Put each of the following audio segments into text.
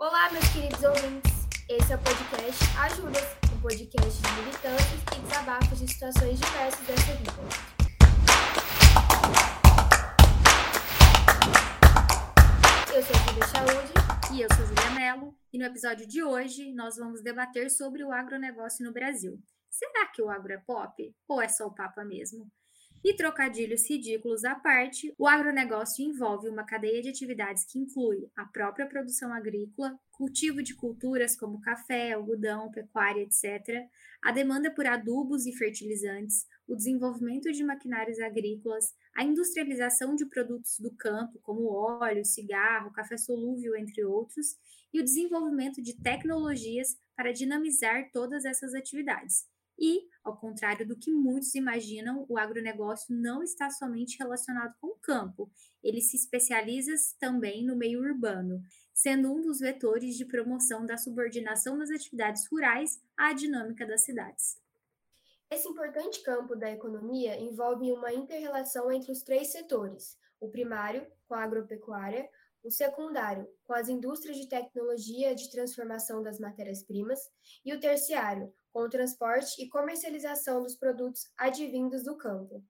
Olá, meus queridos ouvintes. Esse é o podcast Ajudas, um podcast de militâncias e desabafos de situações diversas dessa vida. Eu sou a Julia Saúde. E eu sou Julia Mello. E no episódio de hoje nós vamos debater sobre o agronegócio no Brasil. Será que o agro é pop? Ou é só o papa mesmo? E trocadilhos ridículos à parte, o agronegócio envolve uma cadeia de atividades que inclui a própria produção agrícola, cultivo de culturas como café, algodão, pecuária, etc., a demanda por adubos e fertilizantes, o desenvolvimento de maquinários agrícolas, a industrialização de produtos do campo, como óleo, cigarro, café solúvel, entre outros, e o desenvolvimento de tecnologias para dinamizar todas essas atividades. E, ao contrário do que muitos imaginam, o agronegócio não está somente relacionado com o campo, ele se especializa também no meio urbano, sendo um dos vetores de promoção da subordinação das atividades rurais à dinâmica das cidades. Esse importante campo da economia envolve uma interrelação entre os três setores: o primário, com a agropecuária, o secundário, com as indústrias de tecnologia de transformação das matérias-primas, e o terciário, com o transporte e comercialização dos produtos advindos do campo.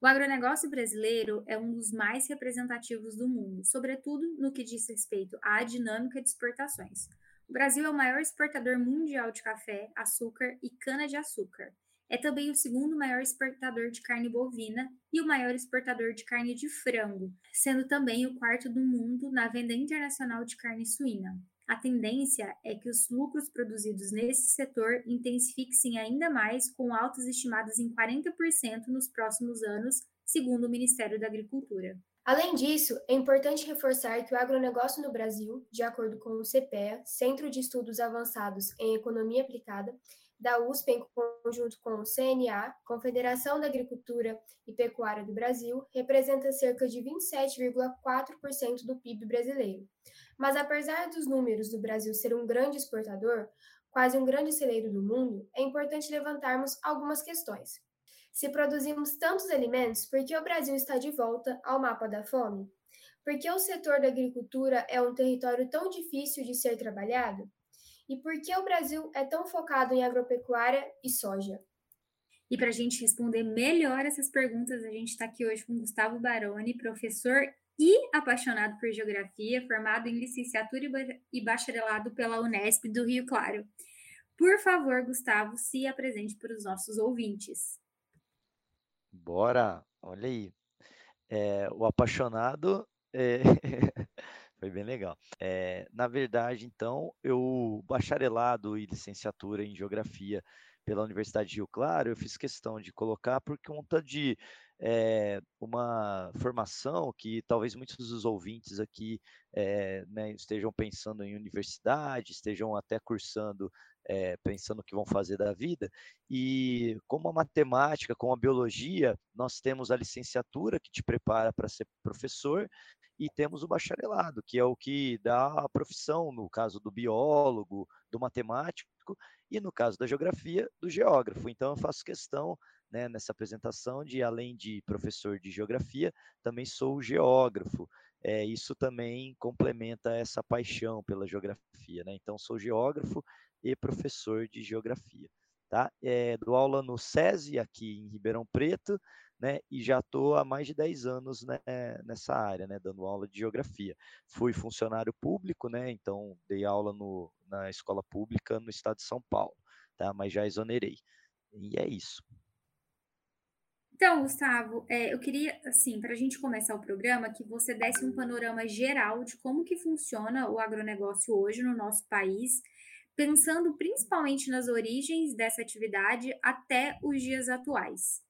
O agronegócio brasileiro é um dos mais representativos do mundo, sobretudo no que diz respeito à dinâmica de exportações. O Brasil é o maior exportador mundial de café, açúcar e cana-de-açúcar. É também o segundo maior exportador de carne bovina e o maior exportador de carne de frango, sendo também o quarto do mundo na venda internacional de carne suína. A tendência é que os lucros produzidos nesse setor intensifiquem ainda mais, com altas estimadas em 40% nos próximos anos, segundo o Ministério da Agricultura. Além disso, é importante reforçar que o agronegócio no Brasil, de acordo com o CPEA, Centro de Estudos Avançados em Economia Aplicada, da USP em conjunto com o CNA, Confederação da Agricultura e Pecuária do Brasil, representa cerca de 27,4% do PIB brasileiro. Mas apesar dos números do Brasil ser um grande exportador, quase um grande celeiro do mundo, é importante levantarmos algumas questões. Se produzimos tantos alimentos, por que o Brasil está de volta ao mapa da fome? Por que o setor da agricultura é um território tão difícil de ser trabalhado? E por que o Brasil é tão focado em agropecuária e soja? E para a gente responder melhor essas perguntas, a gente está aqui hoje com Gustavo Baroni, professor e apaixonado por geografia, formado em licenciatura e bacharelado pela Unesp do Rio Claro. Por favor, Gustavo, se apresente para os nossos ouvintes. Bora! Olha aí. É, o apaixonado é... Foi bem legal. É, na verdade, então, eu, bacharelado e licenciatura em Geografia pela Universidade de Rio Claro, eu fiz questão de colocar por conta de é, uma formação que talvez muitos dos ouvintes aqui é, né, estejam pensando em universidade, estejam até cursando, é, pensando o que vão fazer da vida. E como a matemática, como a biologia, nós temos a licenciatura que te prepara para ser professor e temos o bacharelado, que é o que dá a profissão, no caso do biólogo, do matemático, e no caso da geografia, do geógrafo. Então, eu faço questão né, nessa apresentação de, além de professor de geografia, também sou geógrafo. É, isso também complementa essa paixão pela geografia. Né? Então, sou geógrafo e professor de geografia. Tá? É, dou aula no SESI, aqui em Ribeirão Preto, né, e já estou há mais de 10 anos né, nessa área, né, dando aula de geografia. Fui funcionário público, né, então dei aula no, na escola pública no estado de São Paulo, tá, mas já exonerei. E é isso. Então, Gustavo, é, eu queria, assim, para a gente começar o programa, que você desse um panorama geral de como que funciona o agronegócio hoje no nosso país, pensando principalmente nas origens dessa atividade até os dias atuais.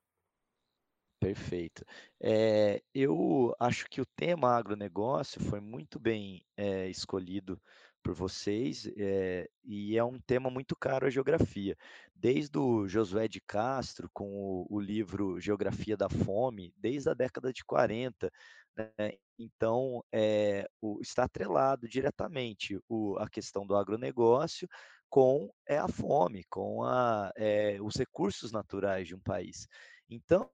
Perfeito. É, eu acho que o tema agronegócio foi muito bem é, escolhido por vocês é, e é um tema muito caro à geografia. Desde o Josué de Castro, com o, o livro Geografia da Fome, desde a década de 40, né? então o, está atrelado diretamente o, a questão do agronegócio com é, a fome, com a, os recursos naturais de um país. Então,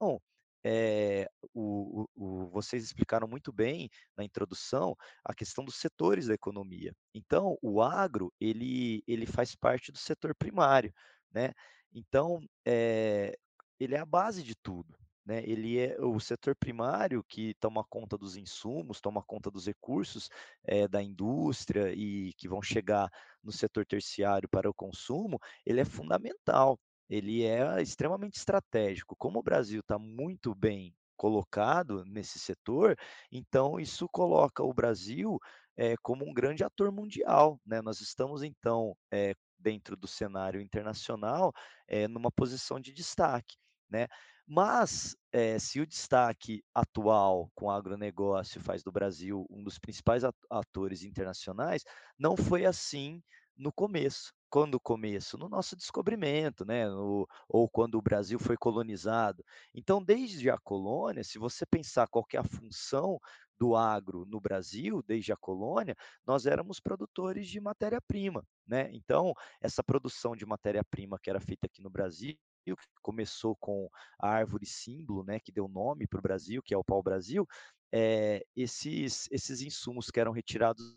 Bom, é, o, o, vocês explicaram muito bem na introdução a questão dos setores da economia. Então, o agro ele, ele faz parte do setor primário, né? Então, é, ele é a base de tudo. Né? Ele é o setor primário que toma conta dos insumos, toma conta dos recursos é, da indústria e que vão chegar no setor terciário para o consumo, ele é fundamental ele é extremamente estratégico. Como o Brasil está muito bem colocado nesse setor, então isso coloca o Brasil é, como um grande ator mundial. Né? Nós estamos, então, é, dentro do cenário internacional, é, numa posição de destaque. Né? Mas, é, se o destaque atual com o agronegócio faz do Brasil um dos principais atores internacionais, não foi assim no começo. Quando o começo? No nosso descobrimento, né? No, ou quando o Brasil foi colonizado. Então, desde a colônia, se você pensar qual é a função do agro no Brasil, desde a colônia, nós éramos produtores de matéria-prima, né? Então, essa produção de matéria-prima que era feita aqui no Brasil, que começou com a árvore símbolo, né, que deu nome para o Brasil, que é o pau-brasil, é, esses, esses insumos que eram retirados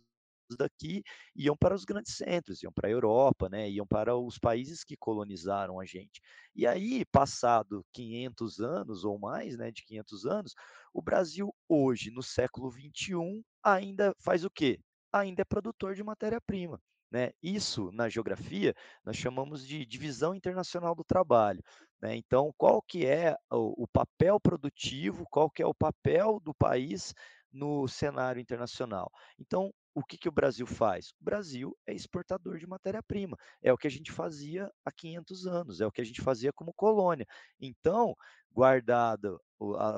daqui iam para os grandes centros, iam para a Europa, né, iam para os países que colonizaram a gente. E aí, passado 500 anos ou mais, né, de 500 anos, o Brasil hoje, no século 21, ainda faz o quê? Ainda é produtor de matéria-prima. Né? Isso, na geografia, nós chamamos de divisão internacional do trabalho. Né? Então, qual que é o, o papel produtivo, qual que é o papel do país no cenário internacional? Então, o que, que o Brasil faz? O Brasil é exportador de matéria-prima. É o que a gente fazia há 500 anos, é o que a gente fazia como colônia. Então, guardado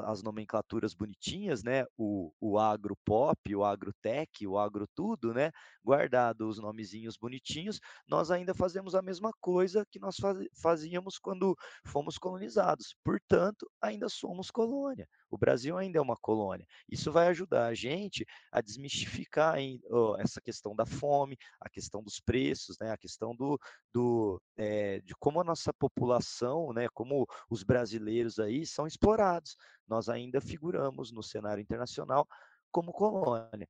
as nomenclaturas bonitinhas, né? O, o agro pop, o agrotech, o agro tudo, né? Guardado os nomezinhos bonitinhos, nós ainda fazemos a mesma coisa que nós fazíamos quando fomos colonizados. Portanto, ainda somos colônia. O Brasil ainda é uma colônia. Isso vai ajudar a gente a desmistificar essa questão da fome, a questão dos preços, né? A questão do, do é, de como a nossa população, né? Como os brasileiros aí são explorados nós ainda figuramos no cenário internacional como colônia.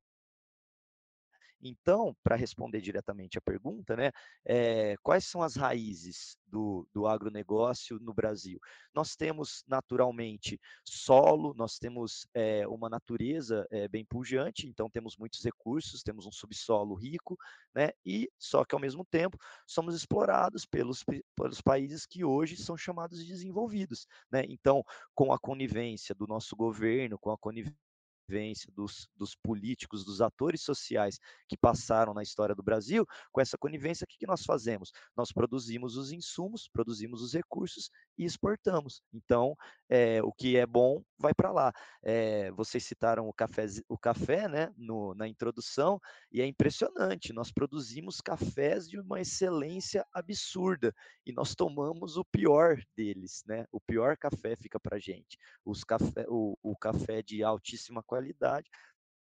Então, para responder diretamente a pergunta, né, é, quais são as raízes do, do agronegócio no Brasil? Nós temos, naturalmente, solo, nós temos é, uma natureza é, bem pujante, então temos muitos recursos, temos um subsolo rico, né, e só que, ao mesmo tempo, somos explorados pelos, pelos países que hoje são chamados de desenvolvidos. Né? Então, com a conivência do nosso governo, com a conivência conivência dos, dos, políticos, dos atores sociais que passaram na história do Brasil, com essa conivência, o que, que nós fazemos? Nós produzimos os insumos, produzimos os recursos e exportamos. Então, é, o que é bom vai para lá. É, vocês citaram o café, o café né, no, na introdução, e é impressionante. Nós produzimos cafés de uma excelência absurda e nós tomamos o pior deles. Né? O pior café fica para gente. Os café, o, o café de altíssima qualidade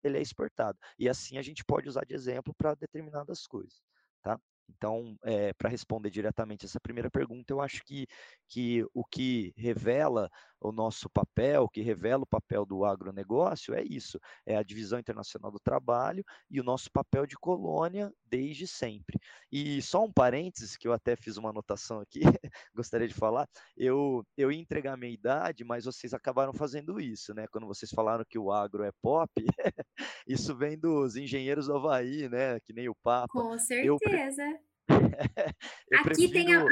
ele é exportado. E assim a gente pode usar de exemplo para determinadas coisas. Tá? Então, é, para responder diretamente essa primeira pergunta, eu acho que, que o que revela o nosso papel, o que revela o papel do agronegócio é isso, é a divisão internacional do trabalho e o nosso papel de colônia desde sempre. E só um parênteses, que eu até fiz uma anotação aqui, gostaria de falar, eu, eu ia entregar a minha idade, mas vocês acabaram fazendo isso, né? Quando vocês falaram que o agro é pop, isso vem dos engenheiros do Havaí, né? Que nem o Papa. Com certeza. Eu, Aqui prefiro... tem a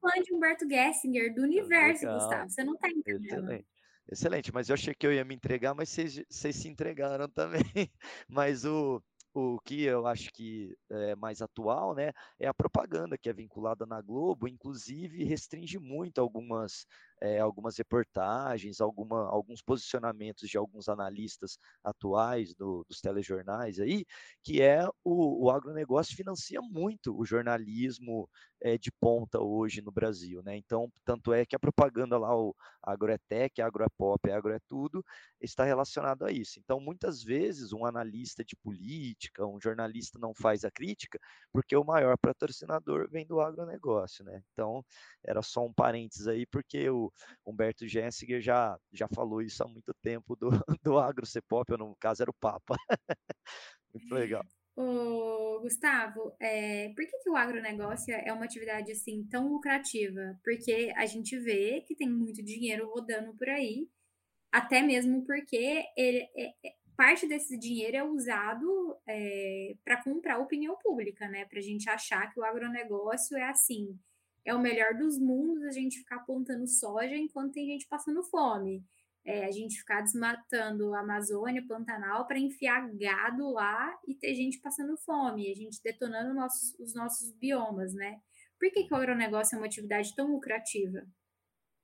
fã de Humberto Gessinger do universo, Legal. Gustavo. Você não está entendendo. Excelente. Excelente, mas eu achei que eu ia me entregar, mas vocês, vocês se entregaram também. Mas o, o que eu acho que é mais atual, né, é a propaganda que é vinculada na Globo, inclusive restringe muito algumas é, algumas reportagens, alguma, alguns posicionamentos de alguns analistas atuais do, dos telejornais aí, que é o, o agronegócio financia muito o jornalismo é, de ponta hoje no Brasil, né? Então, tanto é que a propaganda lá, o agroetec, agroepop, agro é tudo, está relacionado a isso. Então, muitas vezes, um analista de política, um jornalista não faz a crítica, porque o maior patrocinador vem do agronegócio, né? Então, era só um parênteses aí, porque o, o Humberto Gessinger já, já falou isso há muito tempo do, do agro ser pop, ou no caso era o Papa. muito legal. Ô, Gustavo, é, por que, que o agronegócio é uma atividade assim tão lucrativa? Porque a gente vê que tem muito dinheiro rodando por aí, até mesmo porque ele, é, é, parte desse dinheiro é usado é, para comprar opinião pública, né? Para a gente achar que o agronegócio é assim, é o melhor dos mundos a gente ficar plantando soja enquanto tem gente passando fome é, a gente ficar desmatando a Amazônia, Pantanal, para enfiar gado lá e ter gente passando fome, a gente detonando nossos, os nossos biomas, né? Por que, que o agronegócio é uma atividade tão lucrativa?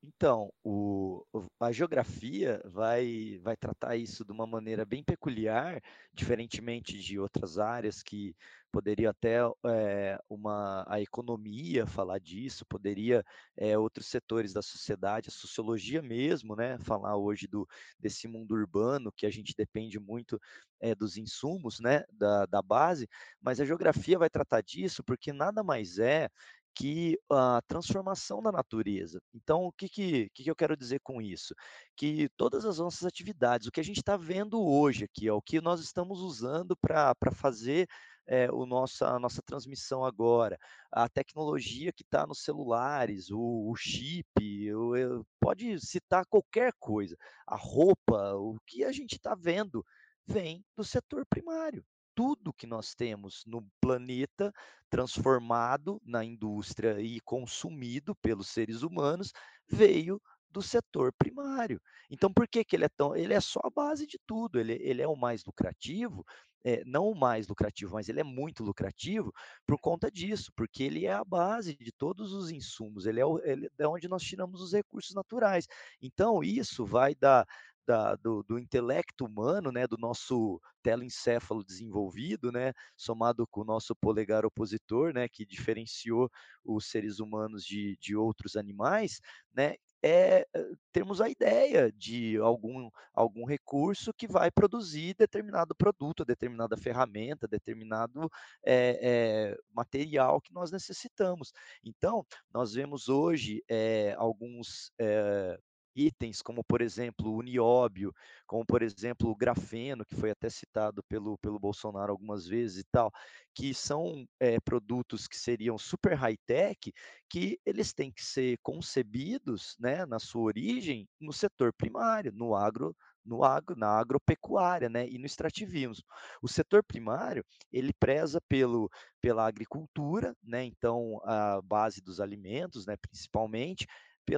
Então, o, a geografia vai, vai tratar isso de uma maneira bem peculiar, diferentemente de outras áreas que poderia até é, uma, a economia falar disso, poderia é, outros setores da sociedade, a sociologia mesmo, né, falar hoje do, desse mundo urbano, que a gente depende muito é, dos insumos, né, da, da base, mas a geografia vai tratar disso porque nada mais é que a transformação da natureza. Então, o que, que, que eu quero dizer com isso? Que todas as nossas atividades, o que a gente está vendo hoje aqui, ó, o que nós estamos usando para fazer é, o nossa, a nossa transmissão agora, a tecnologia que está nos celulares, o, o chip, o, eu, pode citar qualquer coisa, a roupa, o que a gente está vendo vem do setor primário tudo que nós temos no planeta transformado na indústria e consumido pelos seres humanos veio do setor primário. Então, por que, que ele é tão. Ele é só a base de tudo, ele, ele é o mais lucrativo, é, não o mais lucrativo, mas ele é muito lucrativo por conta disso, porque ele é a base de todos os insumos, ele é, o, ele é onde nós tiramos os recursos naturais. Então, isso vai dar da, do, do, intelecto humano, né, do nosso telencéfalo desenvolvido, né, somado com o nosso polegar opositor, né, que diferenciou os seres humanos de, de outros animais, né, é termos a ideia de algum, algum recurso que vai produzir determinado produto, determinada ferramenta, determinado é, é, material que nós necessitamos. Então, nós vemos hoje é, alguns itens como, por exemplo, o nióbio, como, por exemplo, o grafeno, que foi até citado pelo, pelo Bolsonaro algumas vezes e tal, que são é, produtos que seriam super high-tech, que eles têm que ser concebidos, né, na sua origem, no setor primário, no agro, no agro, na agropecuária, né, e no extrativismo. O setor primário, ele preza pelo, pela agricultura, né, então a base dos alimentos, né, principalmente,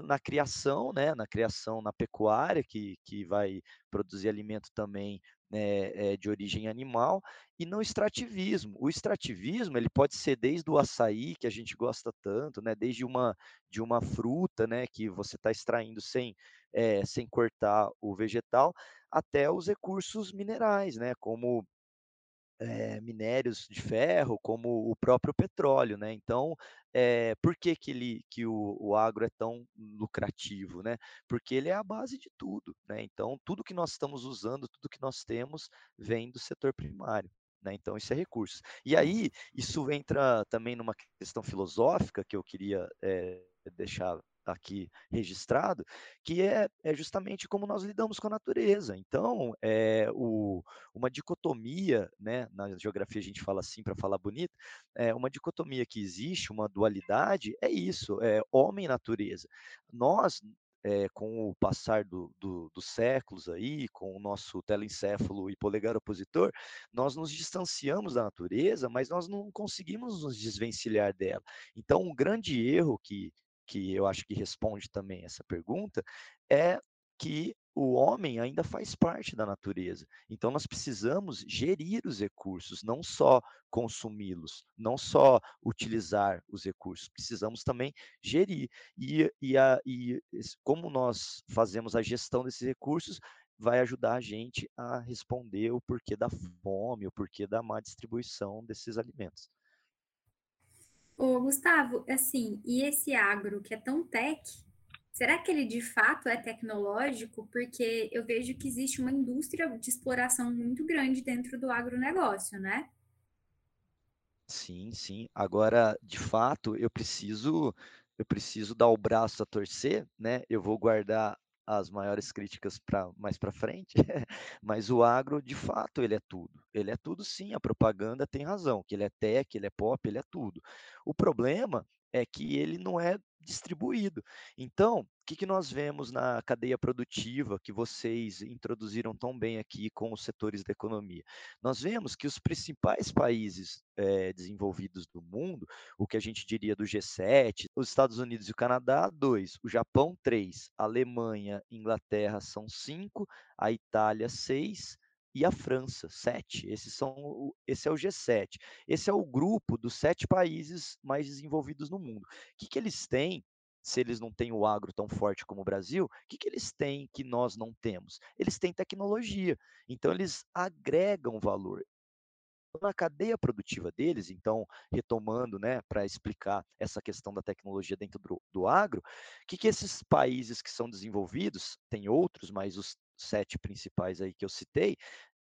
na criação, né, na criação na pecuária, que, que vai produzir alimento também né, é, de origem animal, e no extrativismo. O extrativismo ele pode ser desde o açaí, que a gente gosta tanto, né, desde uma, de uma fruta né, que você está extraindo sem, é, sem cortar o vegetal, até os recursos minerais, né, como é, minérios de ferro, como o próprio petróleo, né? Então, é, por que, que, ele, que o, o agro é tão lucrativo, né? Porque ele é a base de tudo, né? Então, tudo que nós estamos usando, tudo que nós temos, vem do setor primário. Né? Então, isso é recurso. E aí, isso entra também numa questão filosófica que eu queria é, deixar aqui registrado, que é, é justamente como nós lidamos com a natureza. Então, é o, uma dicotomia, né, na geografia a gente fala assim para falar bonito, é uma dicotomia que existe, uma dualidade, é isso, é homem e natureza. Nós, é, com o passar do, do, dos séculos aí, com o nosso telencéfalo e polegar opositor, nós nos distanciamos da natureza, mas nós não conseguimos nos desvencilhar dela. Então, um grande erro que que eu acho que responde também essa pergunta, é que o homem ainda faz parte da natureza. Então, nós precisamos gerir os recursos, não só consumi-los, não só utilizar os recursos, precisamos também gerir. E, e, a, e como nós fazemos a gestão desses recursos, vai ajudar a gente a responder o porquê da fome, o porquê da má distribuição desses alimentos. Ô, Gustavo, assim, e esse agro que é tão tech, será que ele de fato é tecnológico? Porque eu vejo que existe uma indústria de exploração muito grande dentro do agronegócio, né? Sim, sim. Agora, de fato, eu preciso eu preciso dar o braço a torcer, né? Eu vou guardar as maiores críticas para mais para frente, mas o agro, de fato, ele é tudo. Ele é tudo sim, a propaganda tem razão, que ele é tech, ele é pop, ele é tudo. O problema é que ele não é distribuído. Então, o que, que nós vemos na cadeia produtiva que vocês introduziram tão bem aqui com os setores da economia? Nós vemos que os principais países é, desenvolvidos do mundo, o que a gente diria do G7, os Estados Unidos e o Canadá, dois, o Japão, três, a Alemanha, Inglaterra são cinco, a Itália, seis, e a França, sete. Esses são, esse é o G7. Esse é o grupo dos sete países mais desenvolvidos no mundo. O que, que eles têm se eles não têm o agro tão forte como o Brasil, o que, que eles têm que nós não temos? Eles têm tecnologia, então eles agregam valor. Na cadeia produtiva deles, então, retomando, né, para explicar essa questão da tecnologia dentro do, do agro, o que, que esses países que são desenvolvidos, tem outros, mas os sete principais aí que eu citei,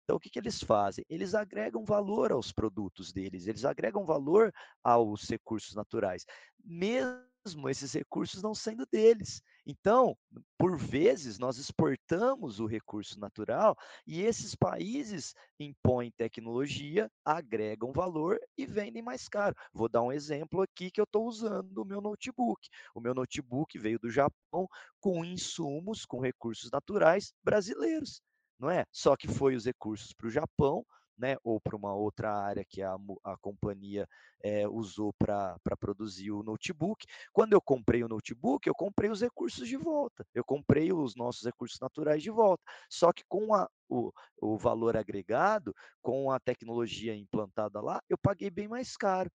então, o que, que eles fazem? Eles agregam valor aos produtos deles, eles agregam valor aos recursos naturais, mesmo esses recursos não sendo deles. Então, por vezes, nós exportamos o recurso natural e esses países impõem tecnologia, agregam valor e vendem mais caro. Vou dar um exemplo aqui que eu estou usando o meu notebook. O meu notebook veio do Japão com insumos, com recursos naturais brasileiros não é? Só que foi os recursos para o Japão, né, ou para uma outra área que a, a companhia é, usou para produzir o notebook. Quando eu comprei o notebook, eu comprei os recursos de volta, eu comprei os nossos recursos naturais de volta. Só que com a, o, o valor agregado, com a tecnologia implantada lá, eu paguei bem mais caro.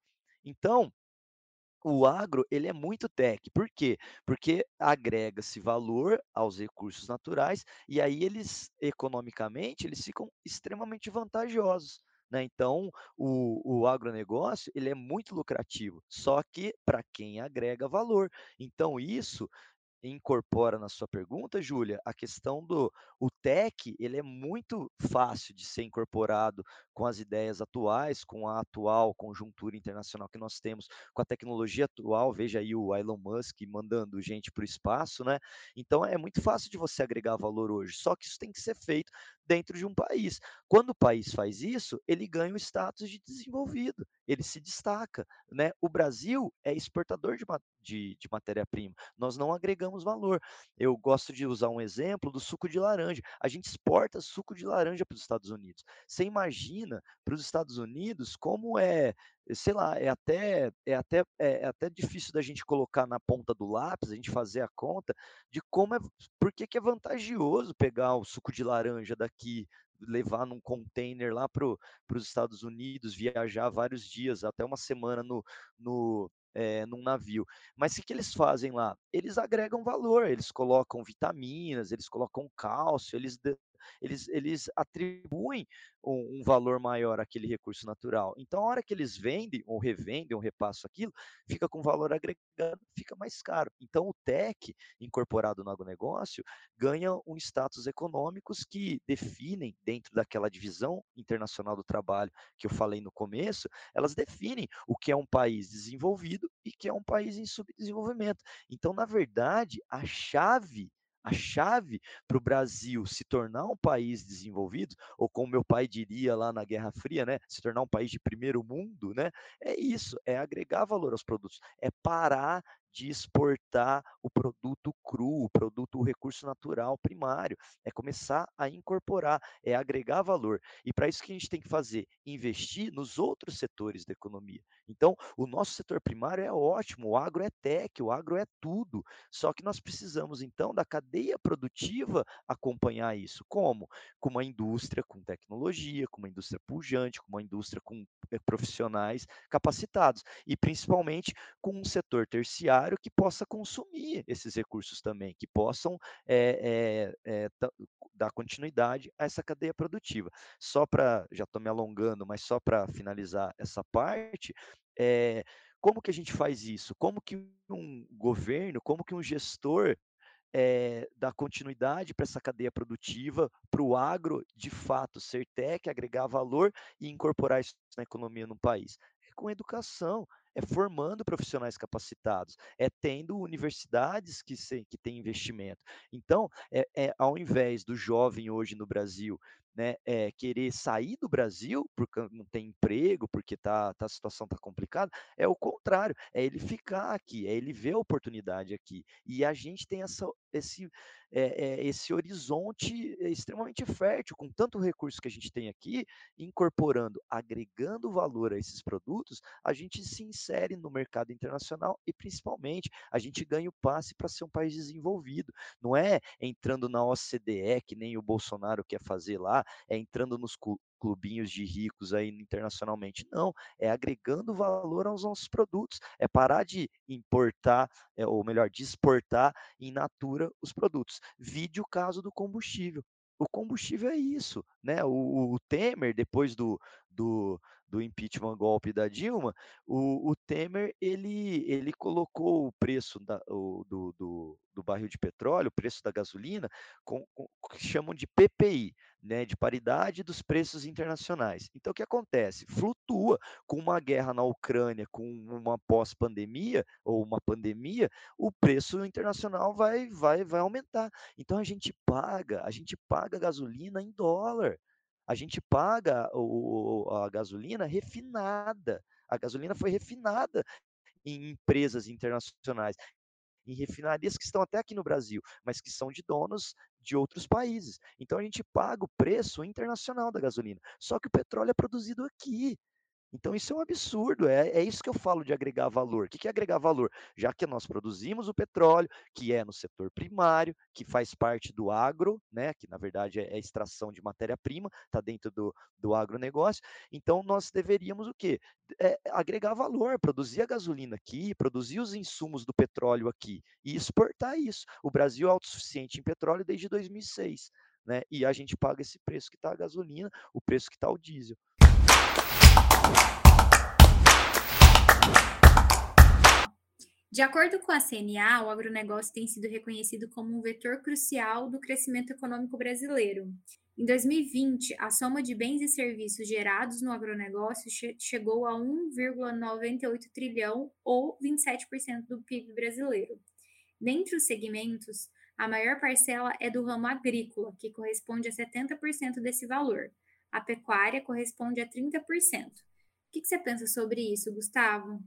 Então, o agro ele é muito tech. Por quê? Porque agrega-se valor aos recursos naturais e aí eles, economicamente, eles ficam extremamente vantajosos. Né? Então, o, o agronegócio ele é muito lucrativo, só que para quem agrega valor. Então, isso incorpora na sua pergunta, Júlia, a questão do o tech, ele é muito fácil de ser incorporado com as ideias atuais, com a atual conjuntura internacional que nós temos, com a tecnologia atual, veja aí o Elon Musk mandando gente para o espaço, né? Então é muito fácil de você agregar valor hoje, só que isso tem que ser feito dentro de um país. Quando o país faz isso, ele ganha o status de desenvolvido, ele se destaca, né? O Brasil é exportador de, de, de matéria-prima, nós não agregamos valor. Eu gosto de usar um exemplo do suco de laranja. A gente exporta suco de laranja para os Estados Unidos. Você imagina para os Estados Unidos como é, sei lá, é até, é, até, é, é até difícil da gente colocar na ponta do lápis, a gente fazer a conta de como é, por que, que é vantajoso pegar o suco de laranja daqui levar num container lá para os Estados Unidos, viajar vários dias, até uma semana no, no, é, num navio. Mas o que, eles fazem lá? Eles agregam valor, eles colocam vitaminas, eles colocam cálcio, eles eles, eles atribuem um, um, valor maior àquele recurso natural. Então, a hora que eles vendem, ou revendem, ou repassam aquilo, fica com valor agregado, fica mais caro. Então, o TEC, incorporado no agronegócio, ganha um status econômicos que definem, dentro daquela divisão internacional do trabalho que eu falei no começo, elas definem o que é um país desenvolvido e que é um país em subdesenvolvimento. Então, na verdade, a chave a chave para o Brasil se tornar um país desenvolvido, ou como meu pai diria lá na Guerra Fria, né, se tornar um país de primeiro mundo, né, é isso, é agregar valor aos produtos, é parar de exportar o produto cru, o produto, o recurso natural primário. É começar a incorporar, é agregar valor. E para isso que a gente tem que fazer? Investir nos outros setores da economia. Então, o nosso setor primário é ótimo, o agro é tech, o agro é tudo. Só que nós precisamos, então, da cadeia produtiva acompanhar isso. Como? Com uma indústria com tecnologia, com uma indústria pujante, com uma indústria com eh, profissionais capacitados. E principalmente com um setor terciário que possa consumir esses recursos também, que possam é, é, é, dar continuidade a essa cadeia produtiva. Só para, já estou me alongando, mas só para finalizar essa parte, como que a gente faz isso? Como que um governo, como que um gestor é, continuidade para essa cadeia produtiva, para o agro, de fato, ser tech, agregar valor e incorporar isso na economia no país. É com educação, é formando profissionais capacitados, é tendo universidades que, se, que têm investimento. Então, é, é, ao invés do jovem hoje no Brasil né, é, querer sair do Brasil porque não tem emprego, porque tá, tá a situação está complicada, é o contrário, é ele ficar aqui, é ele ver a oportunidade aqui. E a gente tem essa, esse, é, é, esse horizonte extremamente fértil, com tanto recurso que a gente tem aqui, incorporando, agregando valor a esses produtos, a gente se insere no mercado internacional e, principalmente, a gente ganha o passe para ser um país desenvolvido. Não é entrando na OCDE, que nem o Bolsonaro quer fazer lá, é entrando nos clubinhos de ricos aí internacionalmente. Não, é agregando valor aos nossos produtos. É parar de importar, é, ou melhor, de exportar em natura os produtos. Vide o caso do combustível. O combustível é isso, né? O, o Temer, depois do, do, do impeachment golpe da Dilma, o, o Temer ele, ele colocou o preço da, o, do, do, do, barril de petróleo, o preço da gasolina, com, com, que chamam de PPI, né, de paridade dos preços internacionais. Então, o que acontece? Flutua com uma guerra na Ucrânia, com uma pós-pandemia ou uma pandemia, o preço internacional vai, vai, vai aumentar. Então, a gente paga, a gente paga gasolina em dólar. A gente paga o, a gasolina refinada. A gasolina foi refinada em empresas internacionais, em refinarias que estão até aqui no Brasil, mas que são de donos de outros países. Então a gente paga o preço internacional da gasolina. Só que o petróleo é produzido aqui. Então, isso é um absurdo, é, é isso que eu falo de agregar valor. O que é agregar valor? Já que nós produzimos o petróleo, que é no setor primário, que faz parte do agro, né, que na verdade é, é extração de matéria-prima, está dentro do, do agronegócio, então nós deveríamos o quê? É, agregar valor, produzir a gasolina aqui, produzir os insumos do petróleo aqui e exportar isso. O Brasil é autossuficiente em petróleo desde 2006. Né? E a gente paga esse preço que está a gasolina, o preço que está o diesel. De acordo com a CNA, o agronegócio tem sido reconhecido como um vetor crucial do crescimento econômico brasileiro. Em 2020, a soma de bens e serviços gerados no agronegócio che chegou a 1,98 trilhão, ou 27% do PIB brasileiro. Dentre os segmentos, a maior parcela é do ramo agrícola, que corresponde a 70% desse valor. A pecuária corresponde a 30%. Que, que você pensa sobre isso, Gustavo?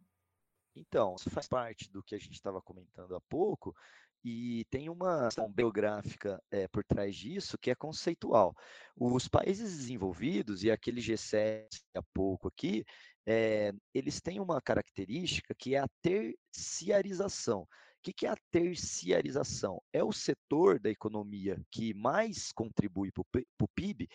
Então, isso faz parte do que a gente estava comentando há pouco, e tem uma questão biográfica é, por trás disso que é conceitual. Os países desenvolvidos, e aquele G7 há pouco aqui, é, eles têm uma característica que é a terciarização. O que é a terciarização? É o setor da economia que mais contribui para o PIB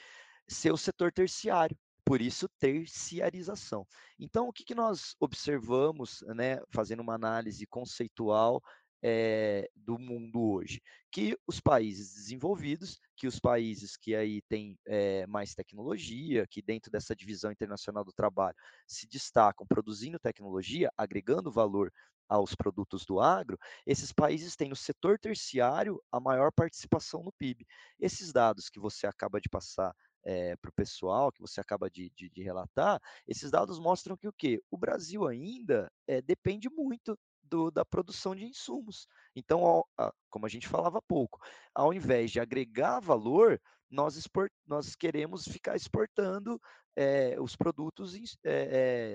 ser o setor terciário por isso terciarização. Então, o que, que nós observamos, né, fazendo uma análise conceitual é, do mundo hoje? Que os países desenvolvidos, que os países que aí têm é, mais tecnologia, que dentro dessa divisão internacional do trabalho se destacam produzindo tecnologia, agregando valor aos produtos do agro, esses países têm no setor terciário a maior participação no PIB. Esses dados que você acaba de passar é, para o pessoal que você acaba de, de, de, relatar, esses dados mostram que o quê? O Brasil ainda é, depende muito do, da produção de insumos. Então, ao, a, como a gente falava há pouco, ao invés de agregar valor, nós, export, nós queremos ficar exportando é, os produtos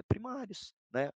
primários, né?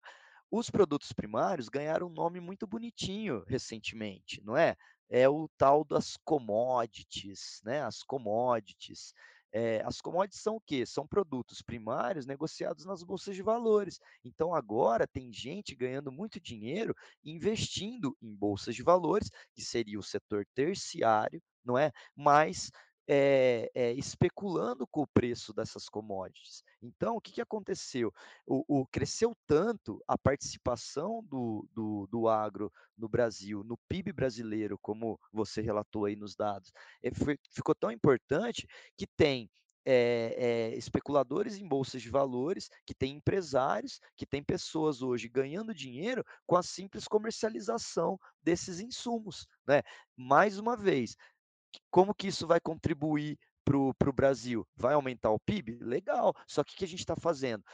Os produtos primários ganharam um nome muito bonitinho recentemente, não é? É o tal das commodities, né? As commodities. É, as commodities são o quê? São produtos primários negociados nas bolsas de valores. Então, agora tem gente ganhando muito dinheiro investindo em bolsas de valores, que seria o setor terciário, não é? Mas é, é, especulando com o preço dessas commodities. Então, o que, que aconteceu? O, o, cresceu tanto a participação do, do, do, agro no Brasil, no PIB brasileiro, como você relatou aí nos dados, é, foi, ficou tão importante que tem é, é, especuladores em bolsas de valores, que tem empresários, que tem pessoas hoje ganhando dinheiro com a simples comercialização desses insumos. Né? Mais uma vez, como que isso vai contribuir para o Brasil? Vai aumentar o PIB? Legal. Só que o que a gente está fazendo?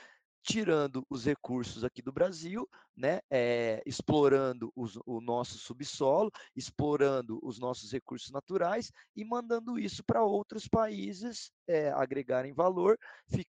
tirando os recursos aqui do Brasil, né, é, explorando os, o nosso subsolo, explorando os nossos recursos naturais e mandando isso para outros países é, agregarem valor,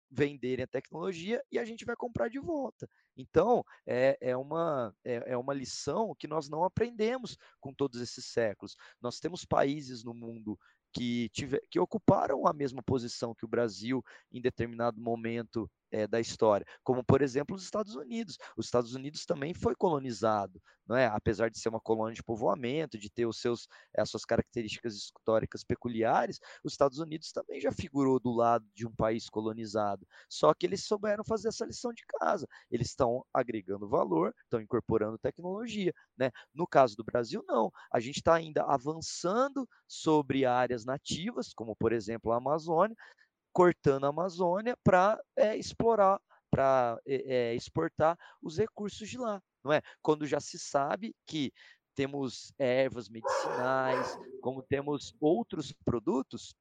venderem a tecnologia e a gente vai comprar de volta. Então, é, é, uma, é, é uma lição que nós não aprendemos com todos esses séculos. Nós temos países no mundo que, tiver, que ocuparam a mesma posição que o Brasil em determinado momento é, da história, como por exemplo os Estados Unidos. Os Estados Unidos também foi colonizado, não é? Apesar de ser uma colônia de povoamento, de ter os seus, as suas características históricas peculiares, os Estados Unidos também já figurou do lado de um país colonizado. Só que eles souberam fazer essa lição de casa. Eles estão agregando valor, estão incorporando tecnologia, né? No caso do Brasil, não. A gente está ainda avançando sobre áreas nativas, como por exemplo a Amazônia, cortando a Amazônia para é, explorar, para é, é, exportar os recursos de lá, não é? Quando já se sabe que temos ervas medicinais, como temos outros produtos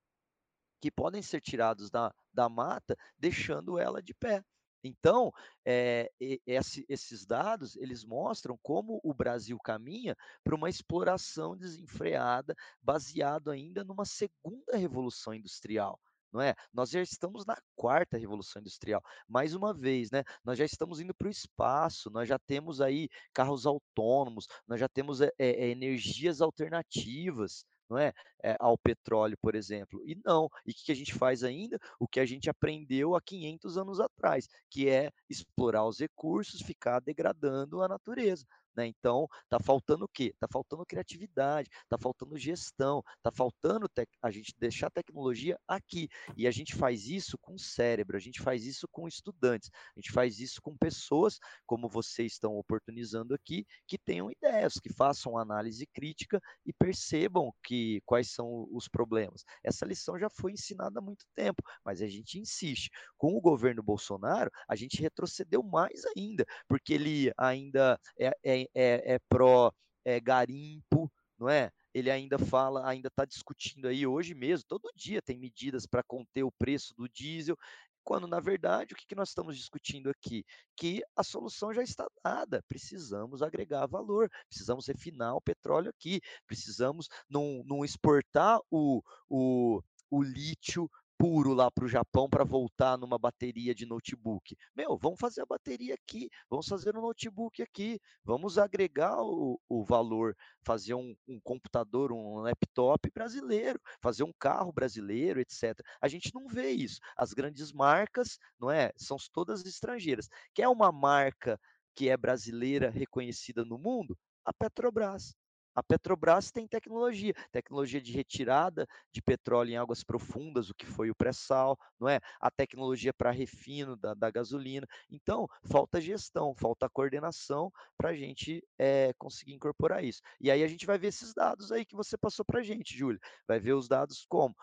que podem ser tirados da, da mata, deixando ela de pé. Então, é, esse, esses dados eles mostram como o Brasil caminha para uma exploração desenfreada, baseado ainda numa segunda revolução industrial não é? Nós já estamos na quarta revolução industrial. Mais uma vez, né? Nós já estamos indo para o espaço, nós já temos aí carros autônomos, nós já temos é, é, energias alternativas, não é? é? ao petróleo, por exemplo. E não. E o que a gente faz ainda? O que a gente aprendeu há 500 anos atrás, que é explorar os recursos, ficar degradando a natureza. Né? Então, está faltando o quê? Está faltando criatividade, está faltando gestão, está faltando a gente deixar a tecnologia aqui. E a gente faz isso com o cérebro, a gente faz isso com estudantes, a gente faz isso com pessoas como vocês estão oportunizando aqui, que tenham ideias, que façam análise crítica e percebam que quais são os problemas. Essa lição já foi ensinada há muito tempo, mas a gente insiste. Com o governo Bolsonaro, a gente retrocedeu mais ainda, porque ele ainda é, é é, é pró é, garimpo, não é? Ele ainda fala, ainda está discutindo aí hoje mesmo, todo dia tem medidas para conter o preço do diesel, quando na verdade o que, que nós estamos discutindo aqui? Que a solução já está dada, precisamos agregar valor, precisamos refinar o petróleo aqui, precisamos não, não exportar o, o, o lítio puro lá para o Japão para voltar numa bateria de notebook. Meu, vamos fazer a bateria aqui, vamos fazer um notebook aqui, vamos agregar o, o valor, fazer um, um, computador, um laptop brasileiro, fazer um carro brasileiro, etc. A gente não vê isso. As grandes marcas, não é, são todas estrangeiras. Quer uma marca que é brasileira reconhecida no mundo? A Petrobras. A Petrobras tem tecnologia, tecnologia de retirada de petróleo em águas profundas, o que foi o pré-sal, não é? A tecnologia para refino da, da, gasolina. Então, falta gestão, falta coordenação para a gente é, conseguir incorporar isso. E aí a gente vai ver esses dados aí que você passou para a gente, Júlia. Vai ver os dados como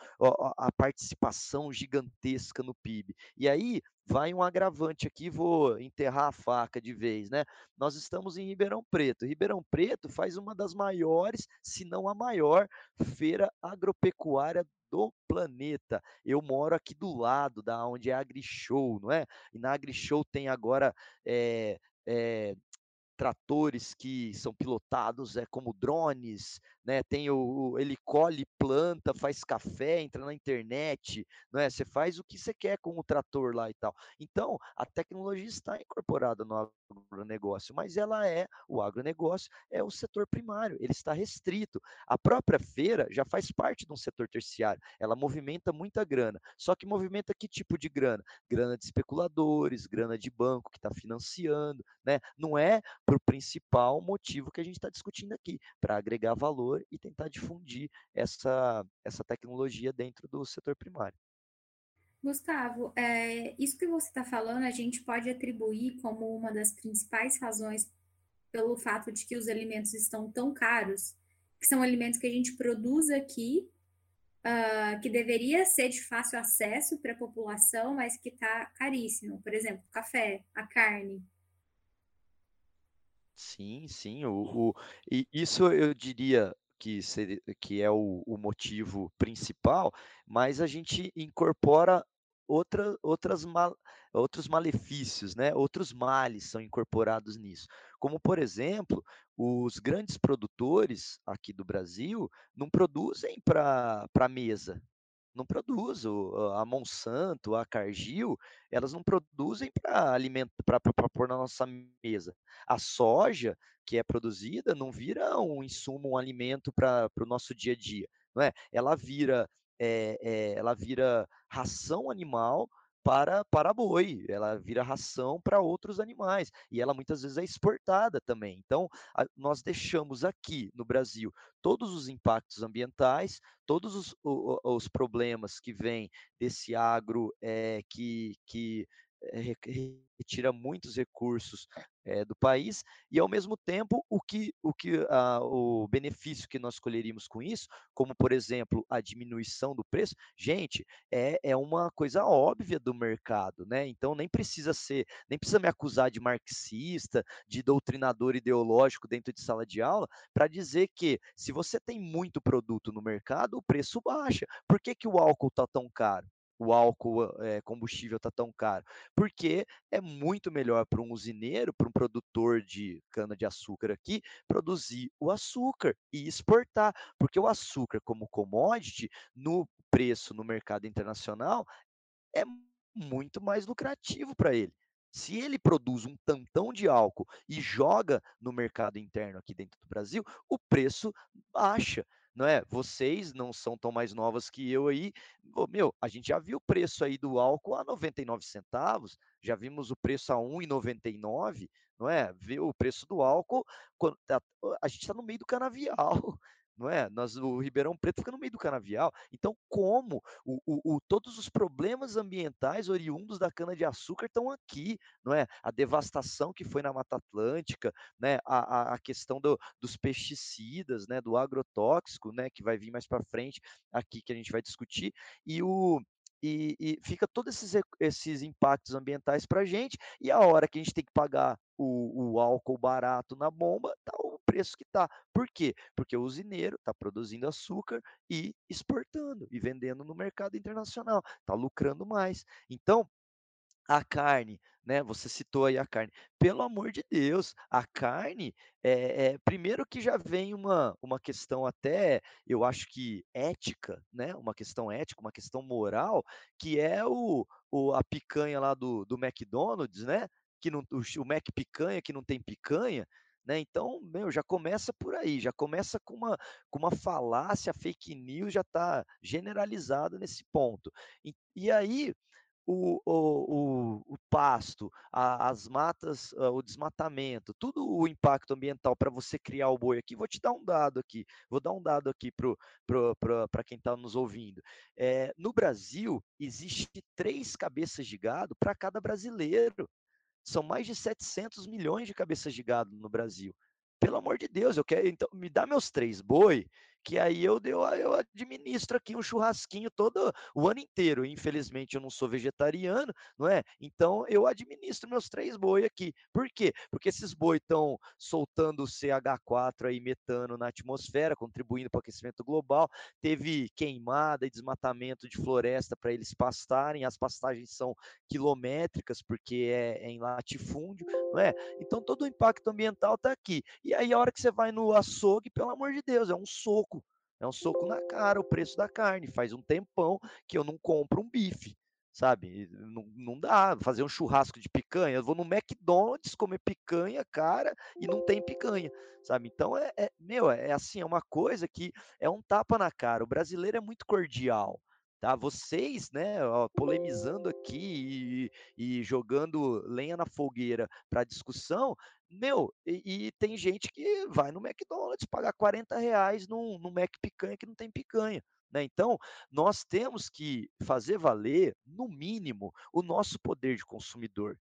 a participação gigantesca no PIB. E aí vai um agravante aqui, vou enterrar a faca de vez, né? Nós estamos em Ribeirão Preto. Ribeirão Preto faz uma das maiores, se não a maior, feira agropecuária do planeta. Eu moro aqui do lado da onde é a AgriShow, não é? E na AgriShow tem agora é, é, tratores que são pilotados é como drones, né? Tem o, o ele colhe planta, faz café, entra na internet, não é? Você faz o que você quer com o trator lá e tal. Então, a tecnologia está incorporada no agronegócio, mas ela é o agronegócio é o setor primário, ele está restrito. A própria feira já faz parte de um setor terciário, ela movimenta muita grana. Só que movimenta que tipo de grana? Grana de especuladores, grana de banco que está financiando, né? Não é para o principal motivo que a gente está discutindo aqui, para agregar valor e tentar difundir essa, essa tecnologia dentro do setor primário. Gustavo, é, isso que você está falando, a gente pode atribuir como uma das principais razões pelo fato de que os alimentos estão tão caros, que são alimentos que a gente produz aqui, uh, que deveria ser de fácil acesso para a população, mas que está caríssimo. Por exemplo, café, a carne, Sim, sim. O, o, e isso eu diria que, que é o, o motivo principal, mas a gente incorpora outra, outras mal, outros malefícios, né? outros males são incorporados nisso. Como, por exemplo, os grandes produtores aqui do Brasil não produzem para a mesa, não produz. a Monsanto, a Cargill, elas não produzem para alimentar, para pôr na nossa mesa. A soja que é produzida não vira um insumo, um alimento para o nosso dia a dia, não é? Ela vira, é, é, ela vira ração animal para, para boi, ela vira ração para outros animais e ela muitas vezes é exportada também. Então, a, nós deixamos aqui no Brasil todos os impactos ambientais, todos os, os, os problemas que vêm desse agro é, que, que é, retira muitos recursos é, do país e ao mesmo tempo o que o que a, o benefício que nós colheríamos com isso, como por exemplo a diminuição do preço, gente, é, é uma coisa óbvia do mercado, né? Então nem precisa ser, nem precisa me acusar de marxista, de doutrinador ideológico dentro de sala de aula para dizer que se você tem muito produto no mercado, o preço baixa. Por que, que o álcool está tão caro? O álcool é, combustível está tão caro? Porque é muito melhor para um usineiro, para um produtor de cana-de-açúcar aqui, produzir o açúcar e exportar, porque o açúcar, como commodity, no preço no mercado internacional, é muito mais lucrativo para ele. Se ele produz um tantão de álcool e joga no mercado interno aqui dentro do Brasil, o preço baixa não é? Vocês não são tão mais novas que eu aí. Meu, a gente já viu o preço aí do álcool a 99 centavos, já vimos o preço a 1,99, não é? Viu o preço do álcool, tá, a gente está no meio do canavial, não é? Nós, o Ribeirão Preto fica no meio do canavial. Então, como o, o, o todos os problemas ambientais oriundos da cana-de-açúcar estão aqui, não é? A devastação que foi na Mata Atlântica, né? A, a, a questão do, dos pesticidas, né? Do agrotóxico, né? Que vai vir mais para frente aqui que a gente vai discutir e o e, e, fica todos esses, esses impactos ambientais para a gente, e a hora que a gente tem que pagar o, o álcool barato na bomba, tá o preço que tá. Por quê? Porque o usineiro está produzindo açúcar e exportando e vendendo no mercado internacional, está lucrando mais. Então, a carne, né? Você citou aí a carne. Pelo amor de Deus, a carne é, é, primeiro que já vem uma, uma questão até, eu acho que ética, né? Uma questão ética, uma questão moral, que é o, o a picanha lá do, do McDonald's, né? Que não, o, o Mac picanha que não tem picanha. Né? Então, meu, já começa por aí, já começa com uma, com uma falácia, fake news já está generalizada nesse ponto. E, e aí, o, o, o, o pasto, a, as matas, ah, o desmatamento, tudo o impacto ambiental para você criar o boi aqui. Vou te dar um dado aqui, vou dar um dado aqui para quem está nos ouvindo. É, no Brasil, existe três cabeças de gado para cada brasileiro. São mais de 700 milhões de cabeças de gado no Brasil. Pelo amor de Deus, eu quero, então, me dá meus três boi, que aí eu, eu, eu administro aqui um churrasquinho todo o ano inteiro. Infelizmente eu não sou vegetariano, não é? Então eu administro meus três boi aqui. Por quê? Porque esses boi estão soltando CH4 aí, metano na atmosfera, contribuindo para o aquecimento global. Teve queimada e desmatamento de floresta para eles pastarem. As pastagens são quilométricas porque é, é em latifúndio, não é? Então todo o impacto ambiental está aqui. E aí a hora que você vai no açougue, pelo amor de Deus, é um soco. É um soco na cara o preço da carne. Faz um tempão que eu não compro um bife, sabe? Não, não dá fazer um churrasco de picanha. Eu vou no McDonald's comer picanha, cara, e não tem picanha, sabe? Então é, é meu, é assim, é uma coisa que é um tapa na cara. O brasileiro é muito cordial tá? Vocês, né, ó, polemizando aqui e, e, jogando lenha na fogueira para discussão, meu, e, e, tem gente que vai no McDonald's pagar 40 reais num, num Mac picanha que não tem picanha. Né? Então, nós temos que fazer valer, no mínimo, o nosso poder de consumidor.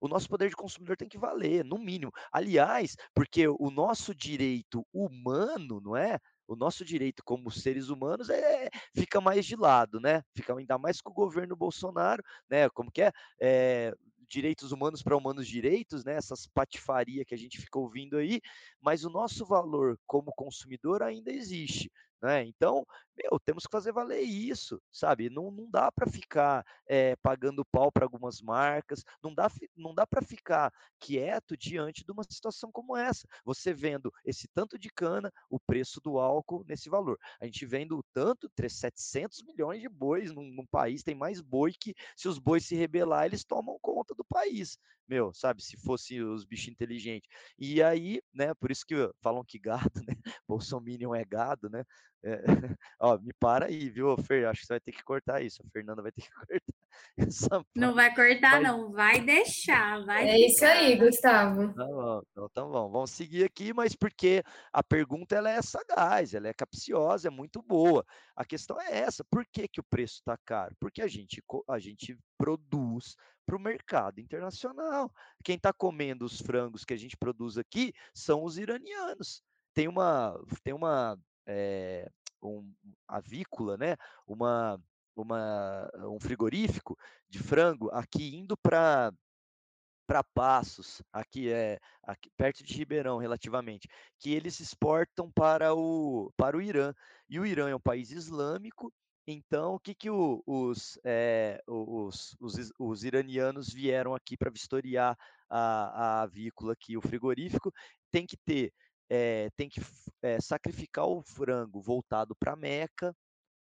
O nosso poder de consumidor tem que valer, no mínimo. Aliás, porque o nosso direito humano, não é? O nosso direito como seres humanos é, fica mais de lado, né? Fica ainda mais com o governo Bolsonaro, né? Como que é? é direitos humanos para humanos direitos, né? Essas patifaria que a gente fica ouvindo aí, mas o nosso valor como consumidor ainda existe. Né? Então, meu, temos que fazer valer isso, sabe? Não, não dá para ficar é, pagando pau para algumas marcas, não dá, não dá para ficar quieto diante de uma situação como essa. Você vendo esse tanto de cana, o preço do álcool nesse valor. A gente vendo tanto, 700 milhões de bois num, num país, tem mais boi que se os bois se rebelar, eles tomam conta do país meu, sabe, se fosse os bichos inteligentes. E aí, né, por isso que falam que gado, né, Bolsominion é gado, né, é, ó, me para aí, viu, Fer, acho que você vai ter que cortar isso, a Fernanda vai ter que cortar essa Não vai cortar, não, vai deixar, vai É isso aí, Gustavo. Tá bom, então, tá bom, vamos seguir aqui, mas porque a pergunta, ela é sagaz, ela é capciosa, é muito boa. A questão é essa, por que que o preço está caro? Porque a gente, a gente produz para o mercado internacional. Quem está comendo os frangos que a gente produz aqui são os iranianos. Tem uma, tem uma é, um, avícola, né? uma, uma, um frigorífico de frango aqui indo para para Passos, aqui é aqui, perto de Ribeirão, relativamente, que eles exportam para o, para o Irã. E o Irã é um país islâmico então, o que, que o, os, é, os, os, os, iranianos vieram aqui para vistoriar a, a avícola aqui, o frigorífico? Tem que ter, é, tem que é, sacrificar o frango voltado para Meca,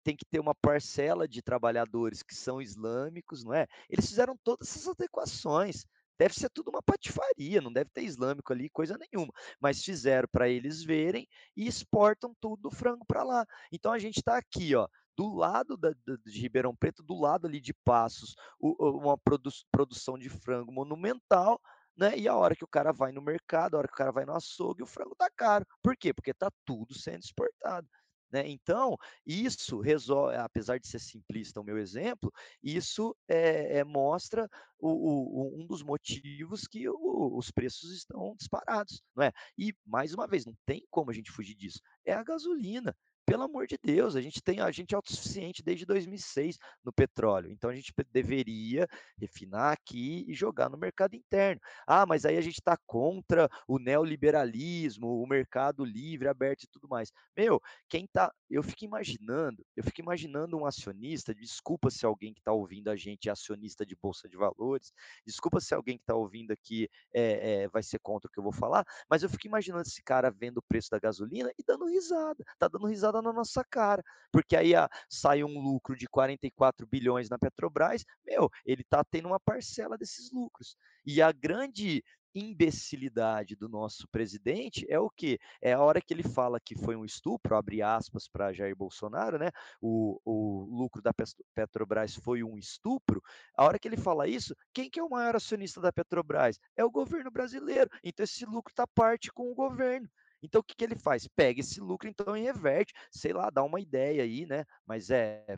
tem que ter uma parcela de trabalhadores que são islâmicos, não é? Eles fizeram todas essas adequações. Deve ser tudo uma patifaria, não deve ter islâmico ali, coisa nenhuma. Mas fizeram para eles verem e exportam tudo o frango para lá. Então a gente está aqui, ó, do lado da, de Ribeirão Preto, do lado ali de Passos, uma produ, produção de frango monumental, né? E a hora que o cara vai no mercado, a hora que o cara vai no açougue, o frango tá caro. Por quê? Porque tá tudo sendo exportado. Né? Então, isso resolve, apesar de ser simplista o meu exemplo, isso é, é mostra o, o, um dos motivos que o, os preços estão disparados. Não é? E, mais uma vez, não tem como a gente fugir disso. É a gasolina pelo amor de Deus, a gente tem a gente é autossuficiente desde 2006 no petróleo. Então a gente deveria refinar aqui e jogar no mercado interno. Ah, mas aí a gente está contra o neoliberalismo, o mercado livre, aberto e tudo mais. Meu, quem tá, eu fico imaginando, eu fico imaginando um acionista. Desculpa se alguém que está ouvindo a gente é acionista de bolsa de valores. Desculpa se alguém que está ouvindo aqui é, é, vai ser contra o que eu vou falar. Mas eu fico imaginando esse cara vendo o preço da gasolina e dando risada. Tá dando risada na nossa cara, porque aí a, sai um lucro de 44 bilhões na Petrobras, meu, ele está tendo uma parcela desses lucros. E a grande imbecilidade do nosso presidente é o que? É a hora que ele fala que foi um estupro, abre aspas para Jair Bolsonaro, né? O, o lucro da Petrobras foi um estupro. A hora que ele fala isso, quem que é o maior acionista da Petrobras? É o governo brasileiro. Então esse lucro está parte com o governo. Então, o que, que ele faz? Pega esse lucro, então, e reverte, sei lá, dá uma ideia aí, né? Mas é,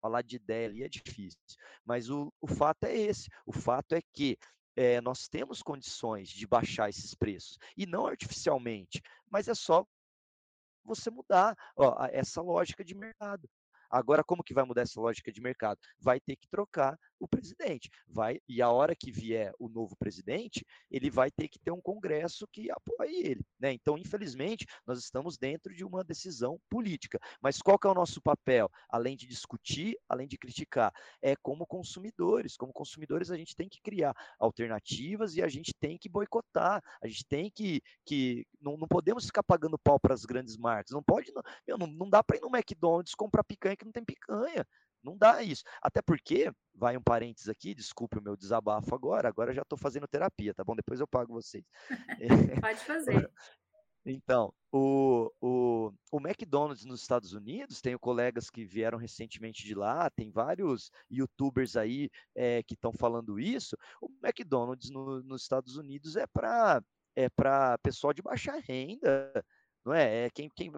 falar de ideia ali é difícil. Mas o, o fato é esse: o fato é que é, nós temos condições de baixar esses preços, e não artificialmente, mas é só você mudar ó, essa lógica de mercado. Agora, como que vai mudar essa lógica de mercado? Vai ter que trocar o presidente. Vai e a hora que vier o novo presidente, ele vai ter que ter um congresso que apoie ele, né? Então, infelizmente, nós estamos dentro de uma decisão política. Mas qual que é o nosso papel? Além de discutir, além de criticar, é como consumidores. Como consumidores, a gente tem que criar alternativas e a gente tem que boicotar. A gente tem que que não, não podemos ficar pagando pau para as grandes marcas. Não pode, não, meu, não, não dá para ir no McDonald's comprar picanha que não tem picanha. Não dá isso. Até porque, vai um parênteses aqui, desculpe o meu desabafo agora, agora já estou fazendo terapia, tá bom? Depois eu pago vocês. Pode fazer. Então, o, o, o McDonald's nos Estados Unidos, tenho colegas que vieram recentemente de lá, tem vários youtubers aí é, que estão falando isso. O McDonald's no, nos Estados Unidos é para é para pessoal de baixa renda, não é? é quem, quem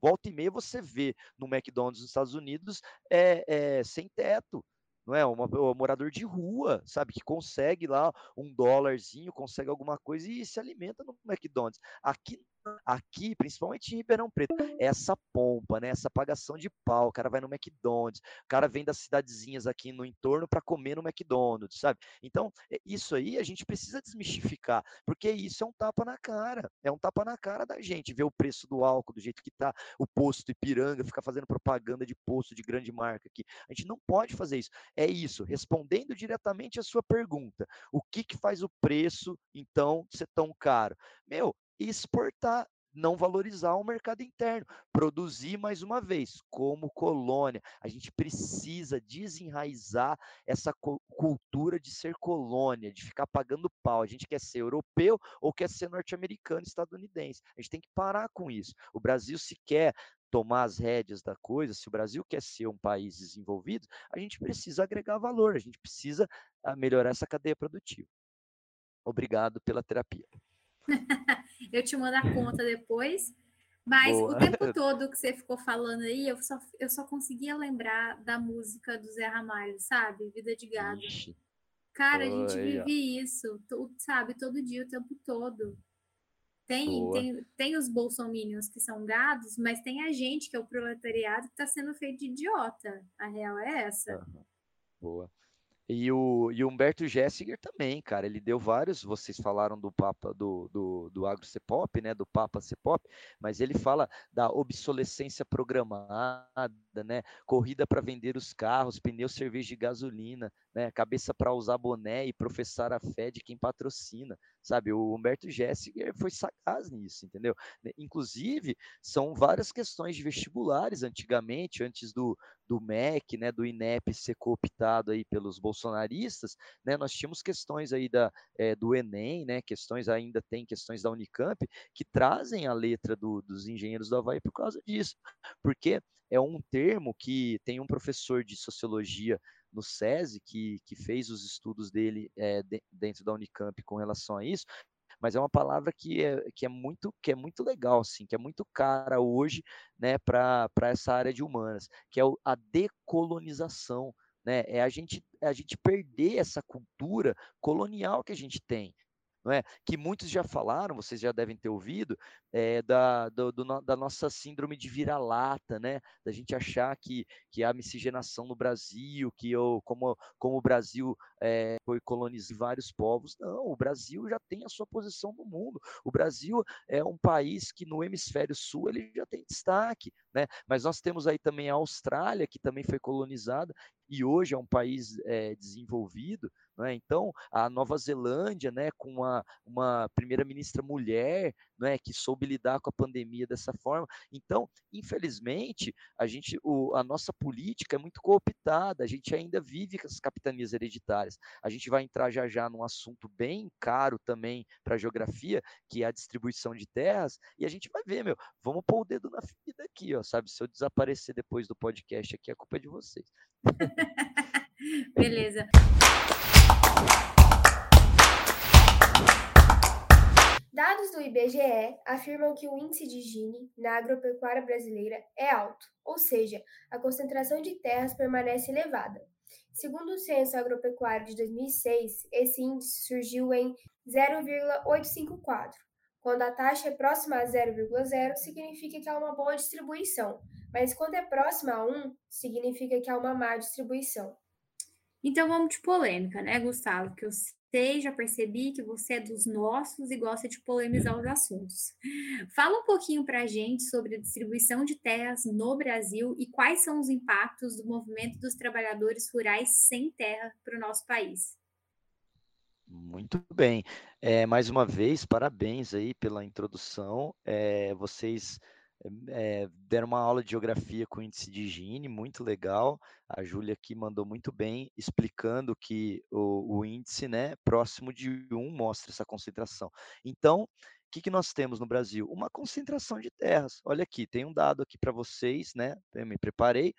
volta e meia você vê no McDonald's nos Estados Unidos é, é sem teto, não é? Um morador de rua, sabe, que consegue lá um dólarzinho, consegue alguma coisa e se alimenta no McDonald's. Aqui aqui, principalmente em Ribeirão Preto, é essa pompa, né? Essa apagação de pau. O cara vai no McDonald's, o cara vem das cidadezinhas aqui no entorno para comer no McDonald's, sabe? Então, é, isso aí a gente precisa desmistificar, porque isso é um tapa na cara. É um tapa na cara da gente ver o preço do álcool do jeito que tá, o posto Ipiranga ficar fazendo propaganda de posto de grande marca aqui. A gente não pode fazer isso. É isso, respondendo diretamente a sua pergunta. O que que faz o preço então ser tão caro? Meu, exportar não valorizar o mercado interno, produzir mais uma vez, como colônia. A gente precisa desenraizar essa cultura de ser colônia, de ficar pagando pau. A gente quer ser europeu ou quer ser norte-americano, estadunidense. A gente tem que parar com isso. O Brasil, se quer tomar as rédeas da coisa, se o Brasil quer ser um país desenvolvido, a gente precisa agregar valor, a gente precisa ah, melhorar essa cadeia produtiva. Obrigado pela terapia. eu te mando a conta depois. Mas Boa. o tempo todo que você ficou falando aí, eu só, eu só conseguia lembrar da música do Zé Ramalho, sabe? Vida de Gado. Ixi. Cara, Oi, a gente vive ó. isso, sabe? Todo dia, o tempo todo. Tem, tem, tem os bolsominions que são gados, mas tem a gente, que é o proletariado, que está sendo feito de idiota. A real é essa. Uhum. Boa. E o, e o Humberto Gessinger também, cara, ele deu vários, vocês falaram do Papa, do, do, do Agro Cepop, né, do Papa Cepop, mas ele fala da obsolescência programada, né, corrida para vender os carros, pneus, cerveja e gasolina, né, cabeça para usar boné e professar a fé de quem patrocina, sabe? O Humberto Gessinger foi sagaz nisso, entendeu? Inclusive, são várias questões de vestibulares antigamente, antes do, do MEC, né, do INEP ser cooptado aí pelos bolsonaristas, né, nós tínhamos questões aí da, é, do Enem, né, questões ainda tem questões da Unicamp, que trazem a letra do, dos engenheiros do Havaí por causa disso, porque é um termo que tem um professor de sociologia no SESI, que, que fez os estudos dele é, de, dentro da Unicamp com relação a isso, mas é uma palavra que é, que é muito que é muito legal, assim, que é muito cara hoje, né, para essa área de humanas, que é a decolonização, né? É a gente é a gente perder essa cultura colonial que a gente tem, não é? Que muitos já falaram, vocês já devem ter ouvido, é, da, do, do, da nossa síndrome de vira-lata, né? Da gente achar que, que há miscigenação no Brasil, que eu, como, como o Brasil é, foi colonizar vários povos. Não, o Brasil já tem a sua posição no mundo. O Brasil é um país que no hemisfério sul ele já tem destaque, né? Mas nós temos aí também a Austrália, que também foi colonizada e hoje é um país é, desenvolvido, né? Então, a Nova Zelândia, né, com uma, uma primeira-ministra mulher, né, que soube lidar com a pandemia dessa forma. Então, infelizmente, a gente, o, a nossa política é muito cooptada, a gente ainda vive com as capitanias hereditárias. A gente vai entrar já já num assunto bem caro também para a geografia, que é a distribuição de terras, e a gente vai ver, meu, vamos pôr o dedo na ferida aqui, ó, sabe? Se eu desaparecer depois do podcast aqui, a culpa é de vocês. Beleza. Dados do IBGE afirmam que o índice de Gini na agropecuária brasileira é alto, ou seja, a concentração de terras permanece elevada. Segundo o Censo Agropecuário de 2006, esse índice surgiu em 0,854. Quando a taxa é próxima a 0,0, significa que há uma boa distribuição, mas quando é próxima a 1, significa que há uma má distribuição. Então vamos de polêmica, né, Gustavo? Que eu sei, já percebi que você é dos nossos e gosta de polemizar os assuntos. Fala um pouquinho para a gente sobre a distribuição de terras no Brasil e quais são os impactos do movimento dos trabalhadores rurais sem terra para o nosso país. Muito bem. É, mais uma vez, parabéns aí pela introdução. É, vocês é, deram uma aula de geografia com índice de Gini, muito legal. A Júlia aqui mandou muito bem, explicando que o, o índice né, próximo de 1 mostra essa concentração. Então, o que, que nós temos no Brasil? Uma concentração de terras. Olha aqui, tem um dado aqui para vocês, né? Eu me preparei.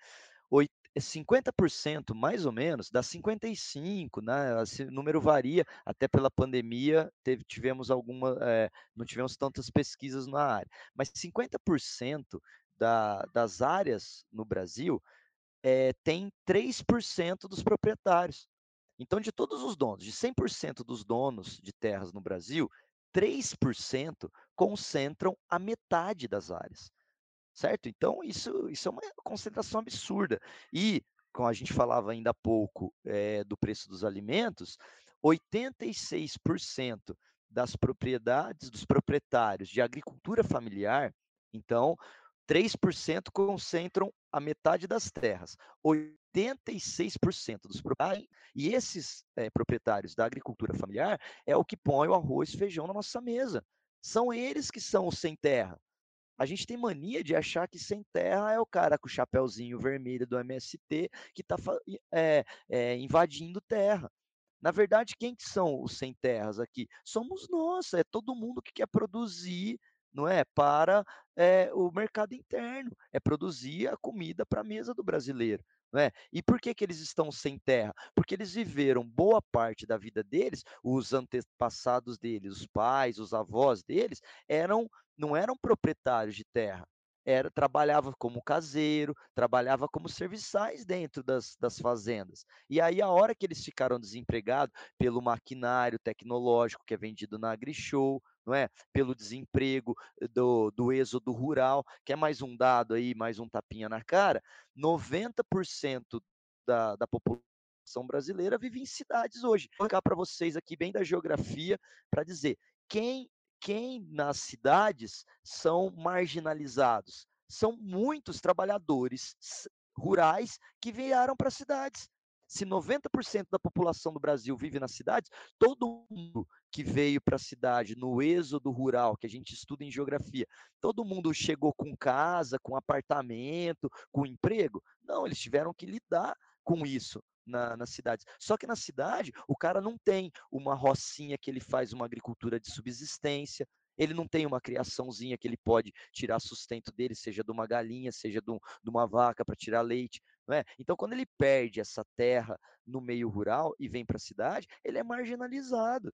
50% mais ou menos, dá 55, né? Esse número varia, até pela pandemia, teve, tivemos alguma, é, não tivemos tantas pesquisas na área, mas 50% da, das áreas no Brasil é, tem 3% dos proprietários. Então, de todos os donos, de 100% dos donos de terras no Brasil, 3% concentram a metade das áreas. Certo? Então, isso, isso é uma concentração absurda. E, como a gente falava ainda há pouco é, do preço dos alimentos, 86% das propriedades dos proprietários de agricultura familiar, então, 3% concentram a metade das terras. 86% dos proprietários, e esses é, proprietários da agricultura familiar é o que põe o arroz e feijão na nossa mesa. São eles que são os sem terra. A gente tem mania de achar que sem terra é o cara com o chapéuzinho vermelho do MST que está é, é, invadindo terra. Na verdade, quem que são os sem terras aqui? Somos nós, é todo mundo que quer produzir não é para é, o mercado interno, é produzir a comida para a mesa do brasileiro. É? E por que, que eles estão sem terra? Porque eles viveram boa parte da vida deles, os antepassados deles, os pais, os avós deles, eram não eram proprietários de terra. Era, trabalhava como caseiro, trabalhava como serviçais dentro das, das fazendas. E aí, a hora que eles ficaram desempregados pelo maquinário tecnológico que é vendido na AgriShow, não é? Pelo desemprego eh, do, do êxodo rural, que é mais um dado aí, mais um tapinha na cara, 90% da, da população brasileira vive em cidades hoje. Vou colocar para vocês aqui bem da geografia para dizer quem quem nas cidades são marginalizados. São muitos trabalhadores rurais que vieram para as cidades. Se 90% da população do Brasil vive nas cidades, todo mundo que veio para a cidade no êxodo rural, que a gente estuda em geografia, todo mundo chegou com casa, com apartamento, com emprego? Não, eles tiveram que lidar com isso na, nas cidades. Só que na cidade, o cara não tem uma rocinha que ele faz uma agricultura de subsistência, ele não tem uma criaçãozinha que ele pode tirar sustento dele, seja de uma galinha, seja de, um, de uma vaca para tirar leite. Não é? Então, quando ele perde essa terra no meio rural e vem para a cidade, ele é marginalizado.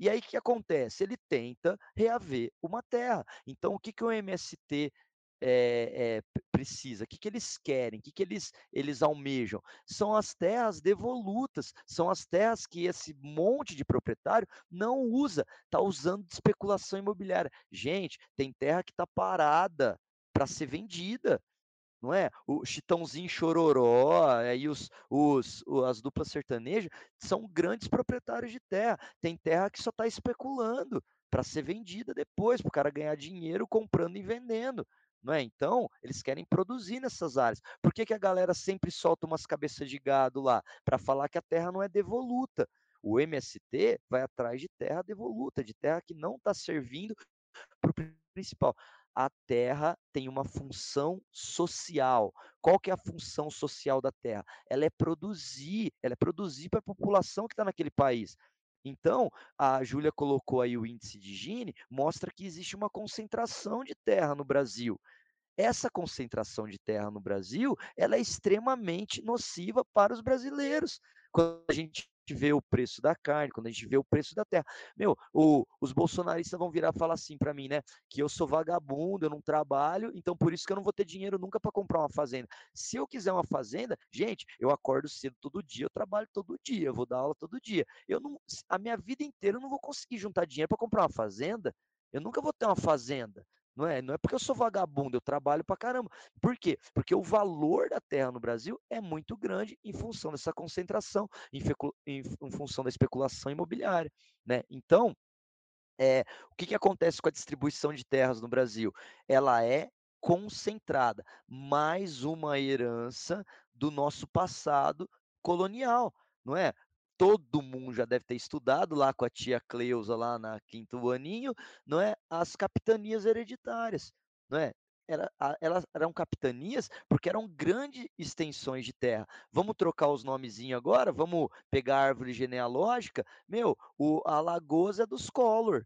E aí o que acontece? Ele tenta reaver uma terra. Então, o que, que o MST é, é, precisa, o que, que eles querem, o que, que eles, eles almejam. São as terras devolutas, são as terras que esse monte de proprietário não usa, está usando de especulação imobiliária. Gente, tem terra que está parada para ser vendida não é? O Chitãozinho Chororó, aí os, os, as duplas sertanejas são grandes proprietários de terra. Tem terra que só está especulando para ser vendida depois, para o cara ganhar dinheiro comprando e vendendo. Não é? Então, eles querem produzir nessas áreas. Por que, que a galera sempre solta umas cabeças de gado lá? Para falar que a terra não é devoluta. O MST vai atrás de terra devoluta, de terra que não está servindo para o principal a terra tem uma função social. Qual que é a função social da terra? Ela é produzir, ela é produzir para a população que está naquele país. Então, a Júlia colocou aí o índice de Gini, mostra que existe uma concentração de terra no Brasil. Essa concentração de terra no Brasil, ela é extremamente nociva para os brasileiros. Quando a gente vê o preço da carne, quando a gente vê o preço da terra. Meu, o, os bolsonaristas vão virar falar assim para mim, né? Que eu sou vagabundo, eu não trabalho, então por isso que eu não vou ter dinheiro nunca para comprar uma fazenda. Se eu quiser uma fazenda, gente, eu acordo cedo todo dia, eu trabalho todo dia, eu vou dar aula todo dia. Eu não, a minha vida inteira eu não vou conseguir juntar dinheiro para comprar uma fazenda. Eu nunca vou ter uma fazenda. Não é, não é porque eu sou vagabundo, eu trabalho pra caramba. Por quê? Porque o valor da terra no Brasil é muito grande em função dessa concentração, em, em, em função da especulação imobiliária. Né? Então, é, o que, que acontece com a distribuição de terras no Brasil? Ela é concentrada, mais uma herança do nosso passado colonial, não é? Todo mundo já deve ter estudado lá com a tia Cleusa lá na quinto aninho, não é? As capitanias hereditárias, não é? Era, elas eram capitanias porque eram grandes extensões de terra. Vamos trocar os nomezinhos agora? Vamos pegar a árvore genealógica? Meu, o Alagoas é dos Collor,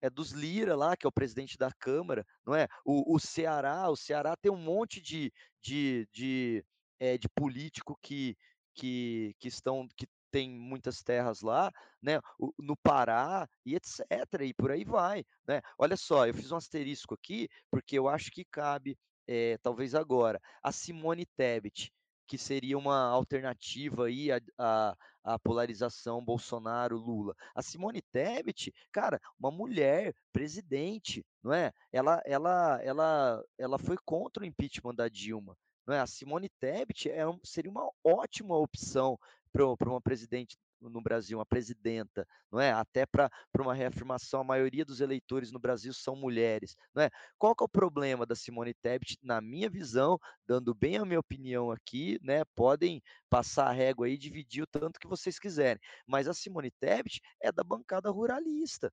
é dos Lira lá, que é o presidente da Câmara, não é? O, o Ceará, o Ceará tem um monte de, de, de, é, de político que, que, que estão que tem muitas terras lá, né, no Pará e etc, e por aí vai, né. Olha só, eu fiz um asterisco aqui, porque eu acho que cabe, é, talvez agora, a Simone Tebet, que seria uma alternativa aí à, à, polarização Bolsonaro-Lula. A Simone Tebet, cara, uma mulher presidente, não é? Ela, ela, ela, ela foi contra o impeachment da Dilma. Não é? A Simone Tebet é seria uma ótima opção para uma presidente no Brasil, uma presidenta, não é? Até para uma reafirmação, a maioria dos eleitores no Brasil são mulheres, não é? Qual que é o problema da Simone Tebet? Na minha visão, dando bem a minha opinião aqui, né? Podem passar a régua aí, dividir o tanto que vocês quiserem, mas a Simone Tebet é da bancada ruralista,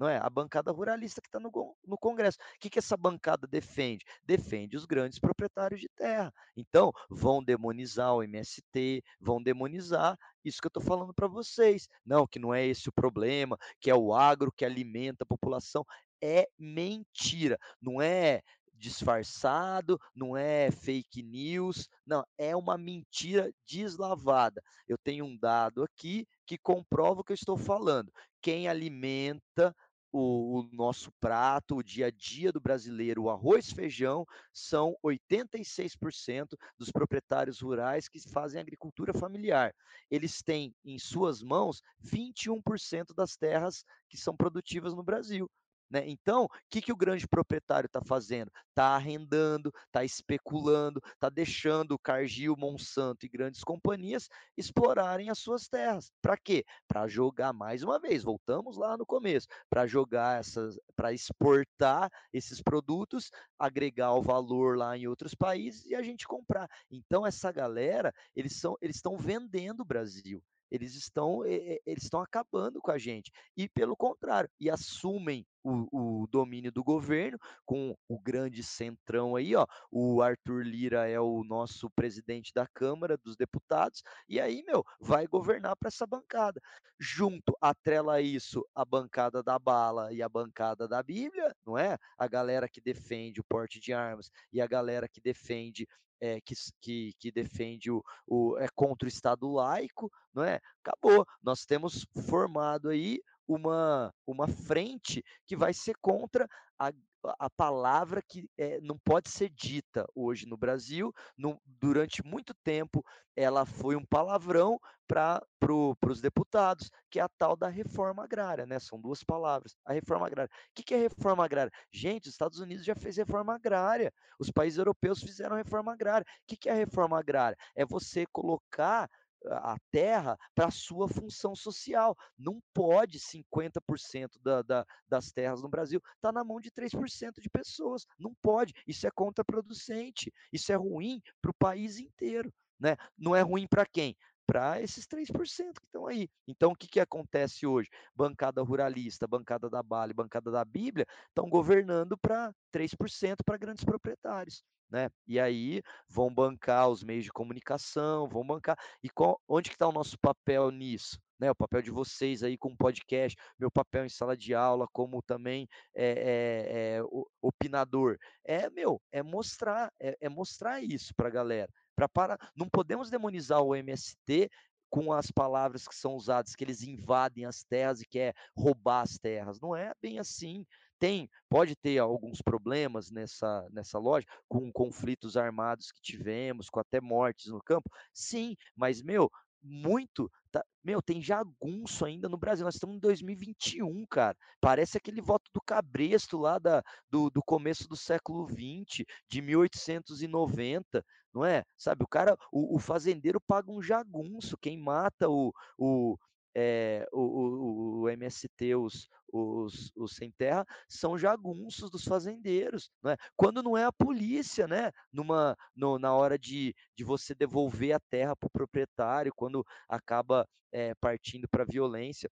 não é? A bancada ruralista que está no, no Congresso. O que, que essa bancada defende? Defende os grandes proprietários de terra. Então, vão demonizar o MST, vão demonizar isso que eu estou falando para vocês. Não, que não é esse o problema, que é o agro que alimenta a população. É mentira. Não é disfarçado, não é fake news, não, é uma mentira deslavada. Eu tenho um dado aqui que comprova o que eu estou falando. Quem alimenta o, o, nosso prato, o dia a dia do brasileiro, o arroz feijão, são 86% dos proprietários rurais que fazem agricultura familiar. Eles têm em suas mãos 21% das terras que são produtivas no Brasil. Né? Então, o que, que o grande proprietário está fazendo? Está arrendando, está especulando, está deixando Cargill, Monsanto e grandes companhias explorarem as suas terras. Para quê? Para jogar mais uma vez, voltamos lá no começo, para jogar essas, para exportar esses produtos, agregar o valor lá em outros países e a gente comprar. Então, essa galera, eles são, eles estão vendendo o Brasil eles estão eles estão acabando com a gente e pelo contrário e assumem o, o, domínio do governo, com o grande centrão aí, ó. O Arthur Lira é o nosso presidente da Câmara dos Deputados, e aí, meu, vai governar para essa bancada. Junto, atrela isso a bancada da bala e a bancada da Bíblia, não é? A galera que defende o porte de armas e a galera que defende é, que, que, que, defende o, o é contra o Estado laico, não é? Acabou. Nós temos formado aí uma, uma frente que vai ser contra a, a palavra que é, não pode ser dita hoje no Brasil. No, durante muito tempo, ela foi um palavrão para pro, os deputados, que é a tal da reforma agrária, né? São duas palavras. A reforma agrária. O que, que é reforma agrária? Gente, os Estados Unidos já fez reforma agrária. Os países europeus fizeram reforma agrária. O que, que é reforma agrária? É você colocar a terra para sua função social. Não pode 50% da, da, das terras no Brasil estar tá na mão de 3% de pessoas. Não pode. Isso é contraproducente. Isso é ruim para o país inteiro. Né? Não é ruim para quem? para esses 3% que estão aí. Então, o que, que acontece hoje? Bancada ruralista, bancada da Bale, bancada da Bíblia, estão governando para 3% para grandes proprietários né? E aí vão bancar os meios de comunicação, vão bancar. E qual, onde que está o nosso papel nisso? Né, o papel de vocês aí com podcast, meu papel em sala de aula, como também é, é, é opinador. É, meu, é mostrar, é, é mostrar isso para a galera. Pra para, não podemos demonizar o MST com as palavras que são usadas, que eles invadem as terras e quer roubar as terras. Não é bem assim tem, pode ter alguns problemas nessa, nessa loja, com conflitos armados que tivemos, com até mortes no campo, sim, mas, meu, muito. Tá, meu, tem jagunço ainda no Brasil. Nós estamos em 2021, cara. Parece aquele voto do Cabresto lá da, do, do começo do século XX, de 1890, não é? Sabe, o cara, o, o fazendeiro paga um jagunço. Quem mata o, o, é, o, o, o, MST, os, os, os sem terra, são jagunços dos fazendeiros, né? quando não é a polícia, né? Numa, no, na hora de, de você devolver a terra para o proprietário, quando acaba é, partindo para violência.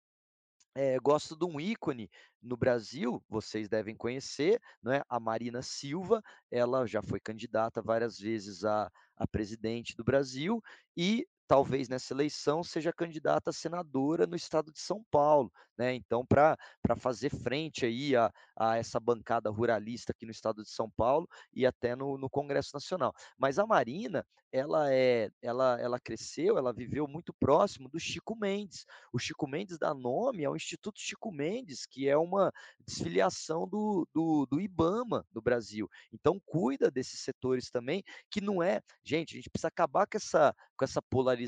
É, gosto de um ícone no Brasil, vocês devem conhecer, não é? a Marina Silva, ela já foi candidata várias vezes a, a presidente do Brasil e talvez nessa eleição seja candidata a senadora no estado de São Paulo, né? Então, para fazer frente aí a, a essa bancada ruralista aqui no estado de São Paulo e até no, no Congresso Nacional. Mas a Marina, ela é, ela, ela cresceu, ela viveu muito próximo do Chico Mendes. O Chico Mendes dá nome ao Instituto Chico Mendes, que é uma desfiliação do, do, do IBAMA do Brasil. Então cuida desses setores também, que não é, gente, a gente precisa acabar com essa, com essa polarização,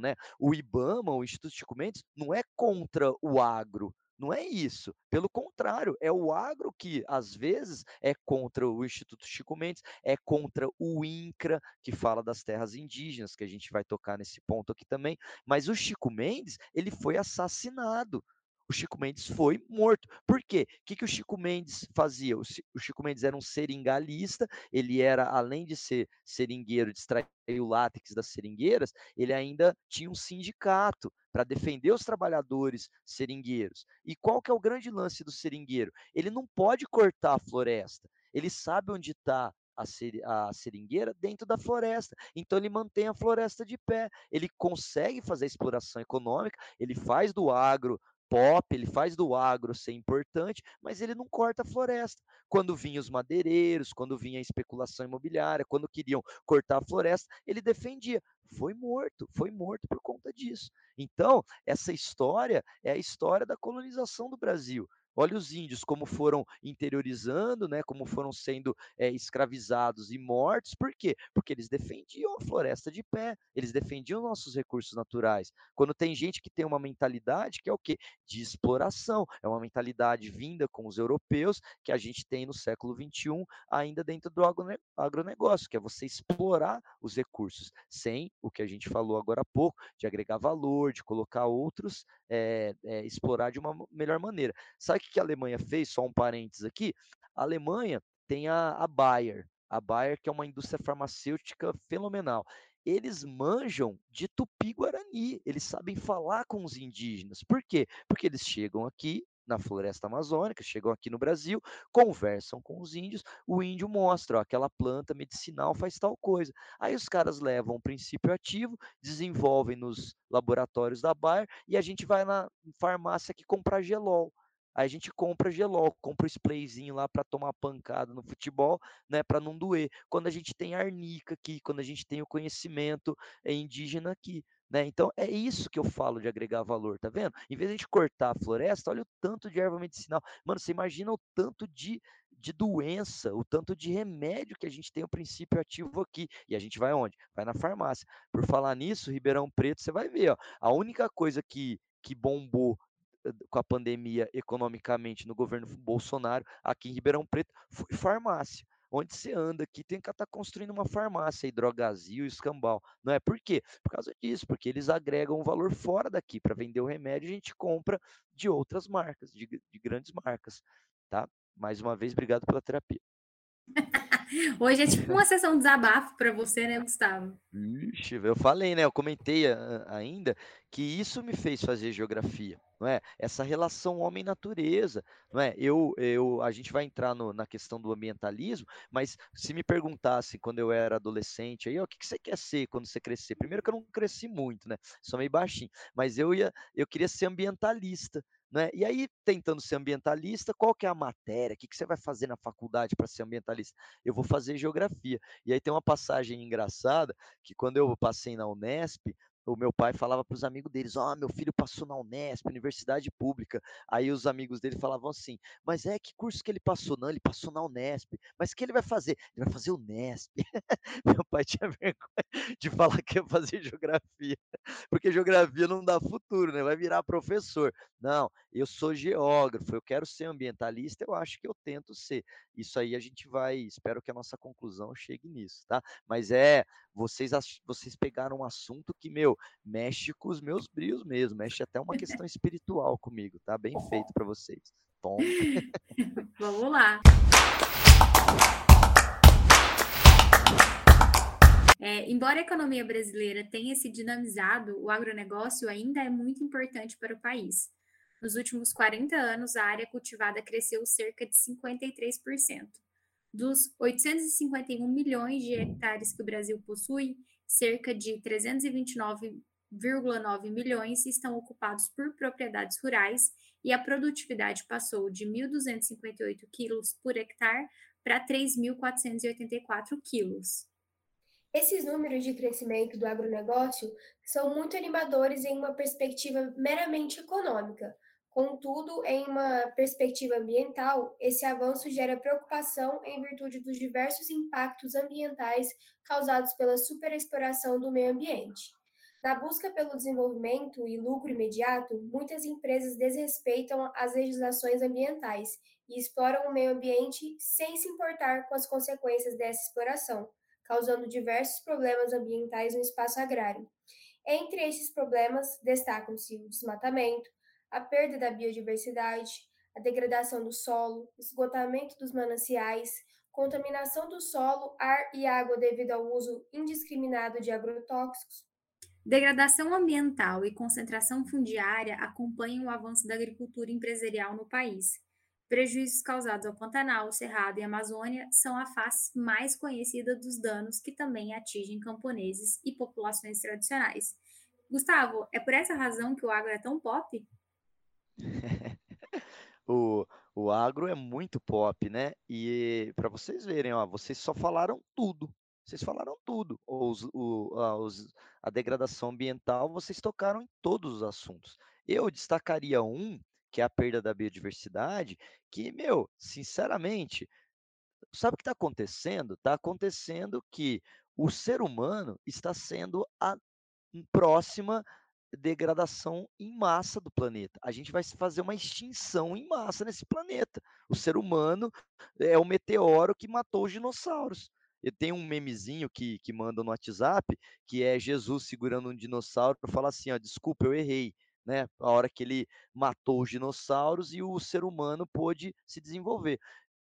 né? O IBAMA, o Instituto Chico Mendes, não é contra o agro, não é isso. Pelo contrário, é o agro que, às vezes, é contra o Instituto Chico Mendes, é contra o INCRA, que fala das terras indígenas, que a gente vai tocar nesse ponto aqui também. Mas o Chico Mendes, ele foi assassinado o Chico Mendes foi morto. Por quê? O que, que o Chico Mendes fazia? O, Chico Mendes era um seringalista, ele era, além de ser seringueiro, de extrair o látex das seringueiras, ele ainda tinha um sindicato para defender os trabalhadores seringueiros. E qual que é o grande lance do seringueiro? Ele não pode cortar a floresta, ele sabe onde está a, ser, a seringueira dentro da floresta. Então ele mantém a floresta de pé, ele consegue fazer a exploração econômica, ele faz do agro pop, ele faz do agro ser importante, mas ele não corta a floresta. Quando vinham os madeireiros, quando vinha a especulação imobiliária, quando queriam cortar a floresta, ele defendia. Foi morto, foi morto por conta disso. Então, essa história é a história da colonização do Brasil. Olha os índios como foram interiorizando, né, como foram sendo é, escravizados e mortos. Por quê? Porque eles defendiam a floresta de pé, eles defendiam nossos recursos naturais. Quando tem gente que tem uma mentalidade que é o quê? De exploração. É uma mentalidade vinda com os europeus que a gente tem no século XXI ainda dentro do agronegócio, que é você explorar os recursos sem o que a gente falou agora há pouco, de agregar valor, de colocar outros, é, é, explorar de uma melhor maneira. Sabe que a Alemanha fez? Só um parênteses aqui. A Alemanha tem a, a Bayer. A Bayer, que é uma indústria farmacêutica fenomenal. Eles manjam de tupi-guarani, eles sabem falar com os indígenas. Por quê? Porque eles chegam aqui, na floresta amazônica, chegam aqui no Brasil, conversam com os índios, o índio mostra, ó, aquela planta medicinal faz tal coisa. Aí os caras levam o princípio ativo, desenvolvem nos laboratórios da Bayer e a gente vai na farmácia aqui comprar gelol. A gente compra gelol, compra o sprayzinho lá para tomar pancada no futebol, né, para não doer. Quando a gente tem arnica aqui, quando a gente tem o conhecimento é, indígena aqui. Né? Então é isso que eu falo de agregar valor, tá vendo? Em vez de a gente cortar a floresta, olha o tanto de erva medicinal. Mano, você imagina o tanto de, de doença, o tanto de remédio que a gente tem o princípio ativo aqui. E a gente vai onde? Vai na farmácia. Por falar nisso, Ribeirão Preto, você vai ver, ó, a única coisa que, que bombou com a pandemia economicamente no governo Bolsonaro, aqui em Ribeirão Preto, foi farmácia. Onde você anda aqui, tem que estar tá construindo uma farmácia, hidrogazil, escambau. Não é por quê? Por causa disso, porque eles agregam um valor fora daqui. Para vender o remédio, a gente compra de outras marcas, de, de grandes marcas. Tá? Mais uma vez, obrigado pela terapia. Hoje é tipo uma sessão de desabafo para você, né, Gustavo? Ixi, eu falei, né? Eu comentei ainda que isso me fez fazer geografia, não é? Essa relação homem-natureza, não é? Eu, eu, a gente vai entrar no, na questão do ambientalismo, mas se me perguntasse quando eu era adolescente, aí, ó, o que, que você quer ser quando você crescer? Primeiro que eu não cresci muito, né? Sou meio baixinho, mas eu ia, eu queria ser ambientalista, né? E aí, tentando ser ambientalista, qual que é a matéria? O que, que você vai fazer na faculdade para ser ambientalista? Eu vou fazer geografia. E aí tem uma passagem engraçada que quando eu passei na Unesp, o meu pai falava para os amigos deles: Ó, oh, meu filho passou na Unesp, universidade pública. Aí os amigos dele falavam assim: Mas é que curso que ele passou? Não, ele passou na Unesp. Mas o que ele vai fazer? Ele vai fazer Unesp. meu pai tinha vergonha de falar que ia fazer geografia, porque geografia não dá futuro, né? Vai virar professor. Não, eu sou geógrafo, eu quero ser ambientalista, eu acho que eu tento ser. Isso aí a gente vai, espero que a nossa conclusão chegue nisso, tá? Mas é, vocês, vocês pegaram um assunto que, meu, mexe com os meus brios mesmo, mexe até uma questão espiritual comigo, tá? Bem feito para vocês. Tom. Vamos lá. É, embora a economia brasileira tenha se dinamizado, o agronegócio ainda é muito importante para o país. Nos últimos 40 anos, a área cultivada cresceu cerca de 53%. Dos 851 milhões de hectares que o Brasil possui, cerca de 329,9 milhões estão ocupados por propriedades rurais e a produtividade passou de 1.258 quilos por hectare para 3.484 quilos. Esses números de crescimento do agronegócio são muito animadores em uma perspectiva meramente econômica. Contudo, em uma perspectiva ambiental, esse avanço gera preocupação em virtude dos diversos impactos ambientais causados pela superexploração do meio ambiente. Na busca pelo desenvolvimento e lucro imediato, muitas empresas desrespeitam as legislações ambientais e exploram o meio ambiente sem se importar com as consequências dessa exploração, causando diversos problemas ambientais no espaço agrário. Entre esses problemas, destacam-se o desmatamento, a perda da biodiversidade, a degradação do solo, esgotamento dos mananciais, contaminação do solo, ar e água devido ao uso indiscriminado de agrotóxicos. Degradação ambiental e concentração fundiária acompanham o avanço da agricultura empresarial no país, Prejuízos causados ao Pantanal, Cerrado e Amazônia são a face mais conhecida dos danos que também atingem camponeses e populações tradicionais. Gustavo, é por essa razão que o agro é tão pop? o, o agro é muito pop, né? E para vocês verem, ó, vocês só falaram tudo. Vocês falaram tudo. Os, o, os, a degradação ambiental, vocês tocaram em todos os assuntos. Eu destacaria um que é a perda da biodiversidade, que, meu, sinceramente, sabe o que está acontecendo? Está acontecendo que o ser humano está sendo a próxima degradação em massa do planeta. A gente vai fazer uma extinção em massa nesse planeta. O ser humano é o meteoro que matou os dinossauros. Eu tenho um memezinho que, que manda no WhatsApp, que é Jesus segurando um dinossauro para falar assim, ó, desculpa, eu errei né? A hora que ele matou os dinossauros e o ser humano pôde se desenvolver.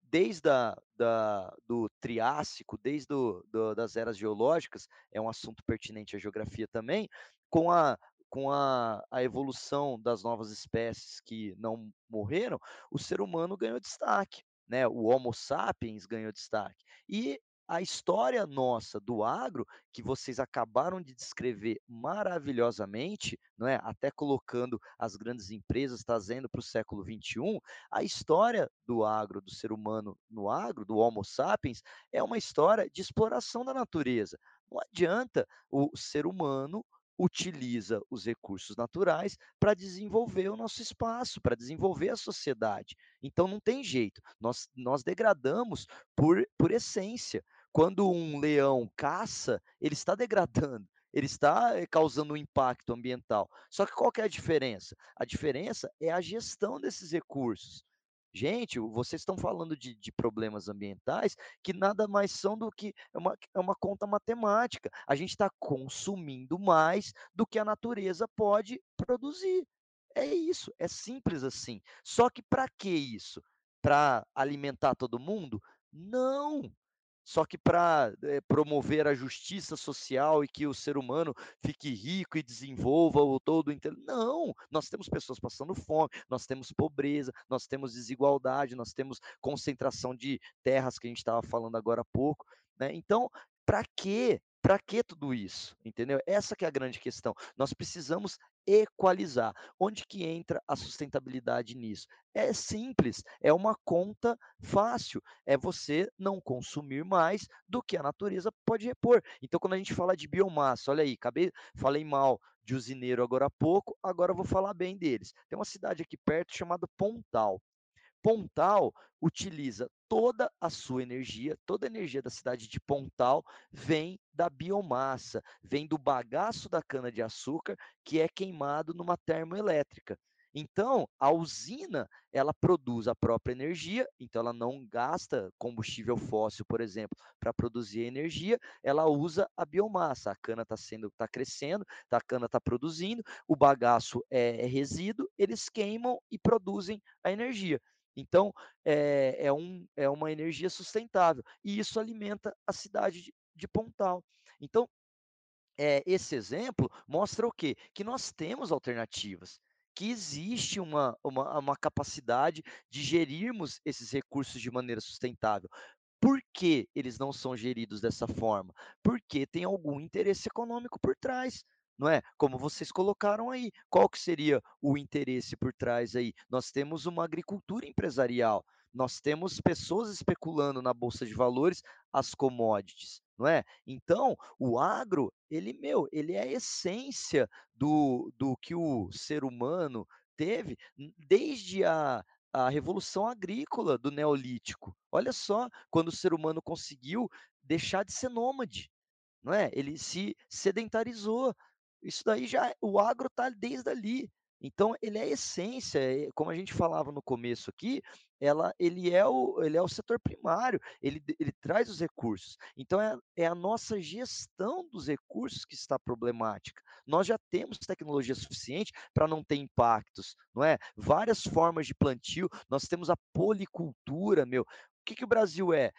Desde a, da, do Triássico, desde do, do, das eras geológicas, é um assunto pertinente à geografia também, com a, com a, a, evolução das novas espécies que não morreram, o ser humano ganhou destaque, né? O Homo sapiens ganhou destaque. E a história nossa do agro, que vocês acabaram de descrever maravilhosamente, não é? até colocando as grandes empresas, trazendo para o século XXI, a história do agro, do ser humano no agro, do Homo sapiens, é uma história de exploração da natureza. Não adianta o ser humano utiliza os recursos naturais para desenvolver o nosso espaço, para desenvolver a sociedade. Então não tem jeito, nós, nós degradamos por, por essência. Quando um leão caça, ele está degradando, ele está eh, causando um impacto ambiental. Só que qual que é a diferença? A diferença é a gestão desses recursos. Gente, vocês estão falando de, de, problemas ambientais que nada mais são do que é uma, é uma conta matemática. A gente está consumindo mais do que a natureza pode produzir. É isso, é simples assim. Só que para que isso? Para alimentar todo mundo? Não, só que para é, eh, promover a justiça social e que o ser humano fique rico e desenvolva o todo inteiro. Não, nós temos pessoas passando fome, nós temos pobreza, nós temos desigualdade, nós temos concentração de terras que a gente estava falando agora há pouco. Né? Então, para que para que tudo isso? Entendeu? Essa que é a grande questão. Nós precisamos equalizar. Onde que entra a sustentabilidade nisso? É simples, é uma conta fácil. É você não consumir mais do que a natureza pode repor. Então, quando a gente fala de biomassa, olha aí, acabei, falei mal de usineiro agora há pouco, agora vou falar bem deles. Tem uma cidade aqui perto chamada Pontal. Pontal utiliza toda a sua energia, toda a energia da cidade de Pontal vem da biomassa, vem do bagaço da cana-de-açúcar que é queimado numa termoelétrica. Então, a usina, ela produz a própria energia, então ela não gasta combustível fóssil, por exemplo, para produzir energia, ela usa a biomassa. A cana está sendo, está crescendo, tá, a cana está produzindo, o bagaço é, é resíduo, eles queimam e produzem a energia. Então, é, é, um, é uma energia sustentável. E isso alimenta a cidade de, de Pontal. Então, é, esse exemplo mostra o quê? Que nós temos alternativas que existe uma, uma, uma, capacidade de gerirmos esses recursos de maneira sustentável. Por que eles não são geridos dessa forma? Porque tem algum interesse econômico por trás não é? Como vocês colocaram aí, qual que seria o interesse por trás aí? Nós temos uma agricultura empresarial, nós temos pessoas especulando na bolsa de valores as commodities, não é? Então, o agro, ele, meu, ele é a essência do, do que o ser humano teve desde a, a revolução agrícola do Neolítico. Olha só, quando o ser humano conseguiu deixar de ser nômade, não é? Ele se sedentarizou. Isso daí já o agro está desde ali. Então ele é essência, eh, como a gente falava no começo aqui, ela, ele, é o, ele é o setor primário, ele, ele traz os recursos. Então é, é a nossa gestão dos recursos que está problemática. Nós já temos tecnologia suficiente para não ter impactos, não é? Várias formas de plantio, nós temos a policultura, meu. O que, que o Brasil é?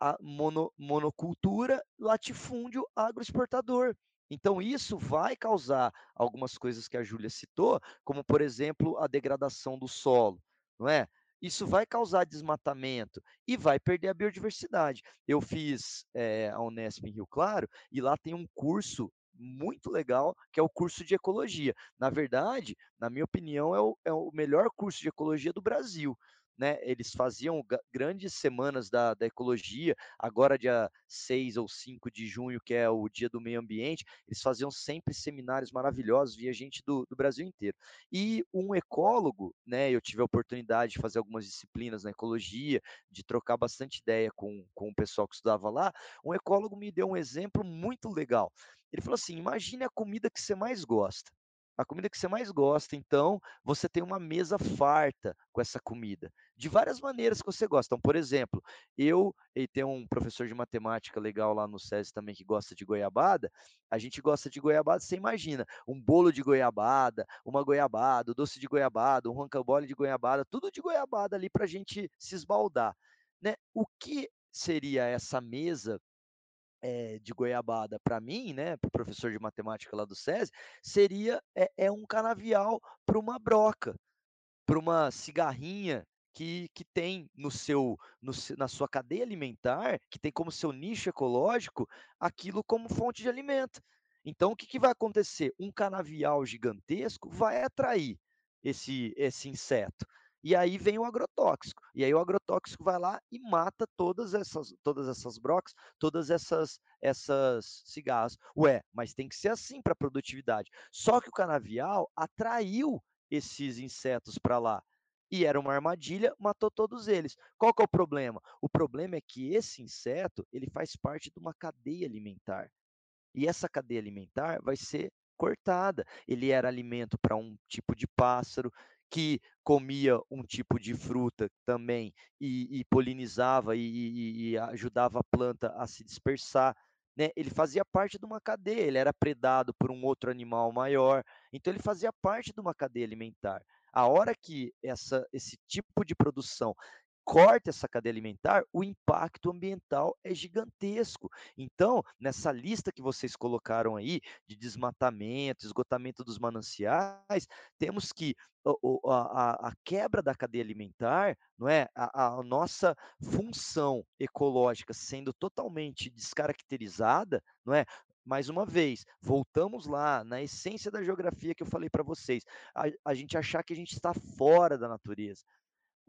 A mono, monocultura, latifúndio agroexportador. Então, isso vai causar algumas coisas que a Júlia citou, como, por exemplo, a degradação do solo, não é? Isso vai causar desmatamento e vai perder a biodiversidade. Eu fiz é, a Unesp em Rio Claro e lá tem um curso muito legal, que é o curso de ecologia. Na verdade, na minha opinião, é o, é o melhor curso de ecologia do Brasil né, eles faziam grandes semanas da, da ecologia, agora dia 6 ou 5 de junho, que é o dia do meio ambiente, eles faziam sempre seminários maravilhosos, via gente do, do Brasil inteiro. E um ecólogo, né, eu tive a oportunidade de fazer algumas disciplinas na ecologia, de trocar bastante ideia com, com o pessoal que estudava lá, um ecólogo me deu um exemplo muito legal. Ele falou assim: imagine a comida que você mais gosta a comida que você mais gosta, então você tem uma mesa farta com essa comida, de várias maneiras que você gosta. Então, por exemplo, eu e tem um professor de matemática legal lá no SESI também que gosta de goiabada, a gente gosta de goiabada, você imagina, um bolo de goiabada, uma goiabada, um doce de goiabada, um rocambole de goiabada, tudo de goiabada ali para a gente se esbaldar. Né? O que seria essa mesa é, de goiabada para mim, né, para o professor de matemática lá do SESI, seria é, é um canavial para uma broca, para uma cigarrinha que, que tem no seu no, na sua cadeia alimentar, que tem como seu nicho ecológico aquilo como fonte de alimento. Então, o que, que vai acontecer? Um canavial gigantesco vai atrair esse, esse inseto. E aí vem o agrotóxico. E aí o agrotóxico vai lá e mata todas essas, todas essas brocas, todas essas, essas cigarras. Ué, mas tem que ser assim para produtividade. Só que o canavial atraiu esses insetos para lá. E era uma armadilha, matou todos eles. Qual que é o problema? O problema é que esse inseto, ele faz parte de uma cadeia alimentar. E essa cadeia alimentar vai ser cortada. Ele era alimento para um tipo de pássaro, que comia um tipo de fruta também e, e polinizava e, e, e, ajudava a planta a se dispersar. Né? Ele fazia parte de uma cadeia, ele era predado por um outro animal maior, então ele fazia parte de uma cadeia alimentar. A hora que essa, esse tipo de produção corta essa cadeia alimentar, o impacto ambiental é gigantesco. Então, nessa lista que vocês colocaram aí de desmatamento, esgotamento dos mananciais, temos que a, a, a quebra da cadeia alimentar, não é, a, a nossa função ecológica sendo totalmente descaracterizada, não é, mais uma vez, voltamos lá na essência da geografia que eu falei para vocês, a, a, gente achar que a gente está fora da natureza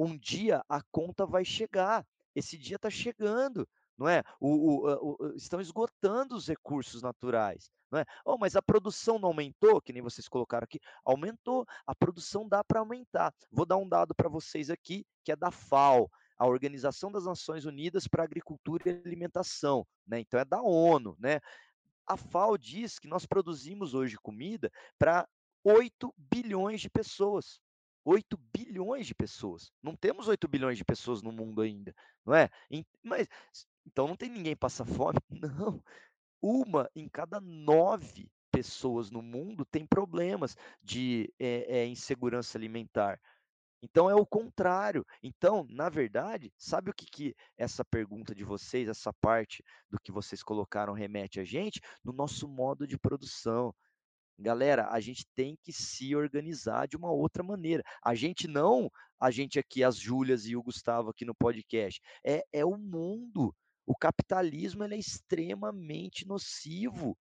um dia a conta vai chegar. Esse dia está chegando, não é? O, o, o, estão esgotando os recursos naturais, não é? Oh, mas a produção não aumentou, que nem vocês colocaram aqui, aumentou. A produção dá para aumentar. Vou dar um dado para vocês aqui, que é da FAO, a Organização das Nações Unidas para Agricultura e Alimentação, né? Então é da ONU, né? A FAO diz que nós produzimos hoje comida para 8 bilhões de pessoas. 8 bilhões de pessoas. Não temos 8 bilhões de pessoas no mundo ainda, não é? Mas então não tem ninguém passa fome? Não. Uma em cada nove pessoas no mundo tem problemas de é, é, insegurança alimentar. Então é o contrário. Então, na verdade, sabe o que, que essa pergunta de vocês, essa parte do que vocês colocaram remete a gente? No nosso modo de produção Galera, a gente tem que se organizar de uma outra maneira. A gente não, a gente aqui, as Júlias e o Gustavo aqui no podcast, é, é o mundo. O capitalismo é extremamente nocivo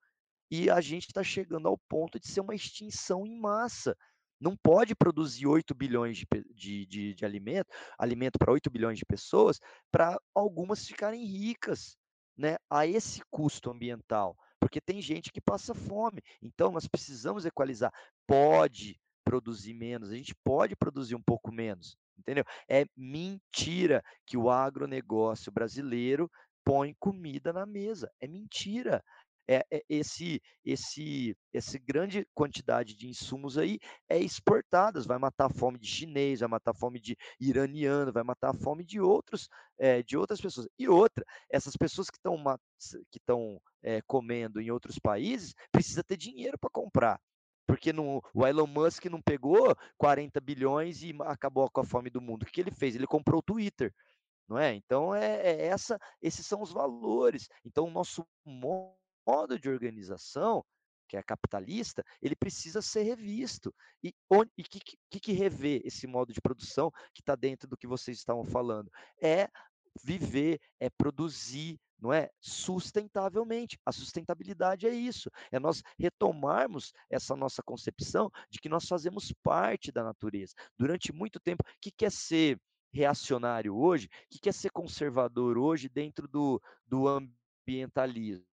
e a gente está chegando ao ponto de ser uma extinção em massa. Não pode produzir 8 bilhões de, de, de, de alimento, alimento para 8 bilhões de pessoas, para algumas ficarem ricas, né? A esse custo ambiental porque tem gente que passa fome. Então, nós precisamos equalizar. Pode produzir menos, a gente pode produzir um pouco menos, entendeu? É mentira que o agronegócio brasileiro põe comida na mesa. É mentira. É, é, esse esse essa grande quantidade de insumos aí é exportadas, vai matar a fome de chinês, vai matar a fome de iraniano, vai matar a fome de outros é, de outras pessoas. E outra, essas pessoas que estão que estão é, comendo em outros países precisa ter dinheiro para comprar. Porque no, o Elon Musk não pegou 40 bilhões e acabou com a fome do mundo. O que, ele fez? Ele comprou o Twitter não é? Então é, é, essa, esses são os valores. Então o nosso modo de organização, que é capitalista, ele precisa ser revisto. E o que, que, que rever esse modo de produção que está dentro do que vocês estavam falando? É viver, é produzir, não é? Sustentavelmente. A sustentabilidade é isso. É nós retomarmos essa nossa concepção de que nós fazemos parte da natureza. Durante muito tempo, o que quer ser reacionário hoje? O que quer ser conservador hoje dentro do, do ambientalismo?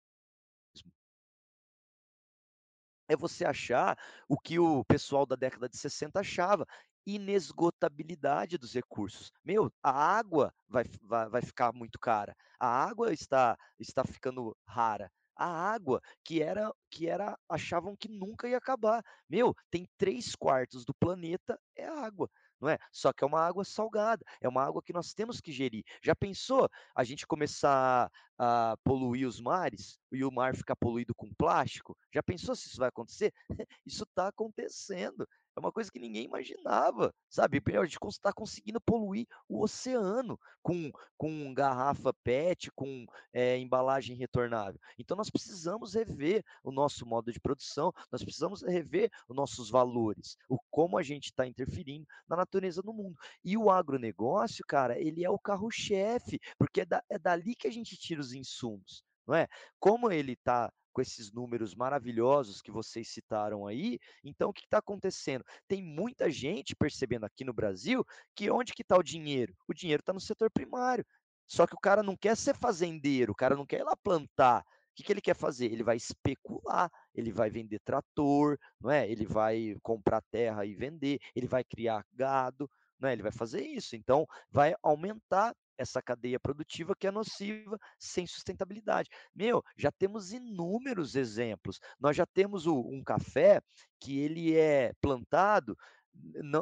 É você achar o que o pessoal da década de 60 achava, inesgotabilidade dos recursos. Meu, a água vai, vai, vai ficar muito cara, a água está, está ficando rara. A água que era que era achavam que nunca ia acabar. Meu, tem três quartos do planeta é água não é? Só que é uma água salgada, é uma água que nós temos que gerir. Já pensou a gente começar a poluir os mares e o mar ficar poluído com plástico? Já pensou se isso vai acontecer? Isso está acontecendo. É uma coisa que ninguém imaginava, sabe? A gente está conseguindo poluir o oceano com, com garrafa PET, com é, embalagem retornável. Então, nós precisamos rever o nosso modo de produção, nós precisamos rever os nossos valores, o como a gente está interferindo na natureza do mundo. E o agronegócio, cara, ele é o carro-chefe, porque é, da, é dali que a gente tira os insumos, não é? Como ele está com esses números maravilhosos que vocês citaram aí. Então, o que está acontecendo? Tem muita gente percebendo aqui no Brasil que onde que está o dinheiro? O dinheiro está no setor primário. Só que o cara não quer ser fazendeiro, o cara não quer ir lá plantar. O que, que ele quer fazer? Ele vai especular, ele vai vender trator, não é? Ele vai comprar terra e vender, ele vai criar gado, não é? Ele vai fazer isso. Então, vai aumentar essa cadeia produtiva que é nociva sem sustentabilidade. Meu, já temos inúmeros exemplos. Nós já temos o, um café que ele é plantado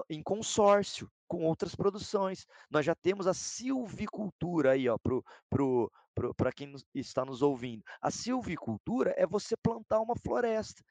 em consórcio com outras produções. Nós já temos a silvicultura aí, ó, pro, pro, para quem está nos ouvindo. A silvicultura é você plantar uma floresta.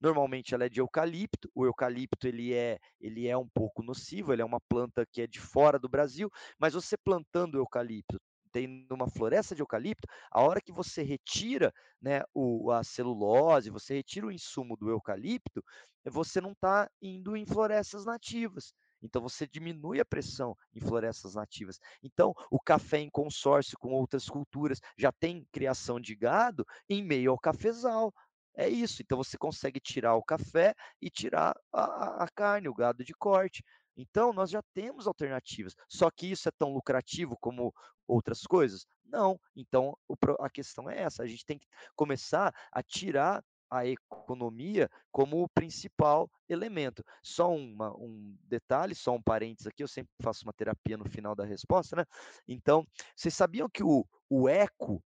Normalmente ela é de eucalipto. O eucalipto ele é, ele é um pouco nocivo, ele é uma planta que é de fora do Brasil, mas você plantando eucalipto, tem numa floresta de eucalipto, a hora que você retira né, o, a celulose, você retira o insumo do eucalipto, você não está indo em florestas nativas. Então você diminui a pressão em florestas nativas. Então o café em consórcio com outras culturas já tem criação de gado em meio ao cafezal. É isso. Então você consegue tirar o café e tirar a, a carne, o gado de corte. Então nós já temos alternativas. Só que isso é tão lucrativo como outras coisas? Não. Então a questão é essa. A gente tem que começar a tirar a economia como o principal elemento. Só uma, um detalhe, só um parênteses aqui, eu sempre faço uma terapia no final da resposta, né? Então, vocês sabiam que o, o eco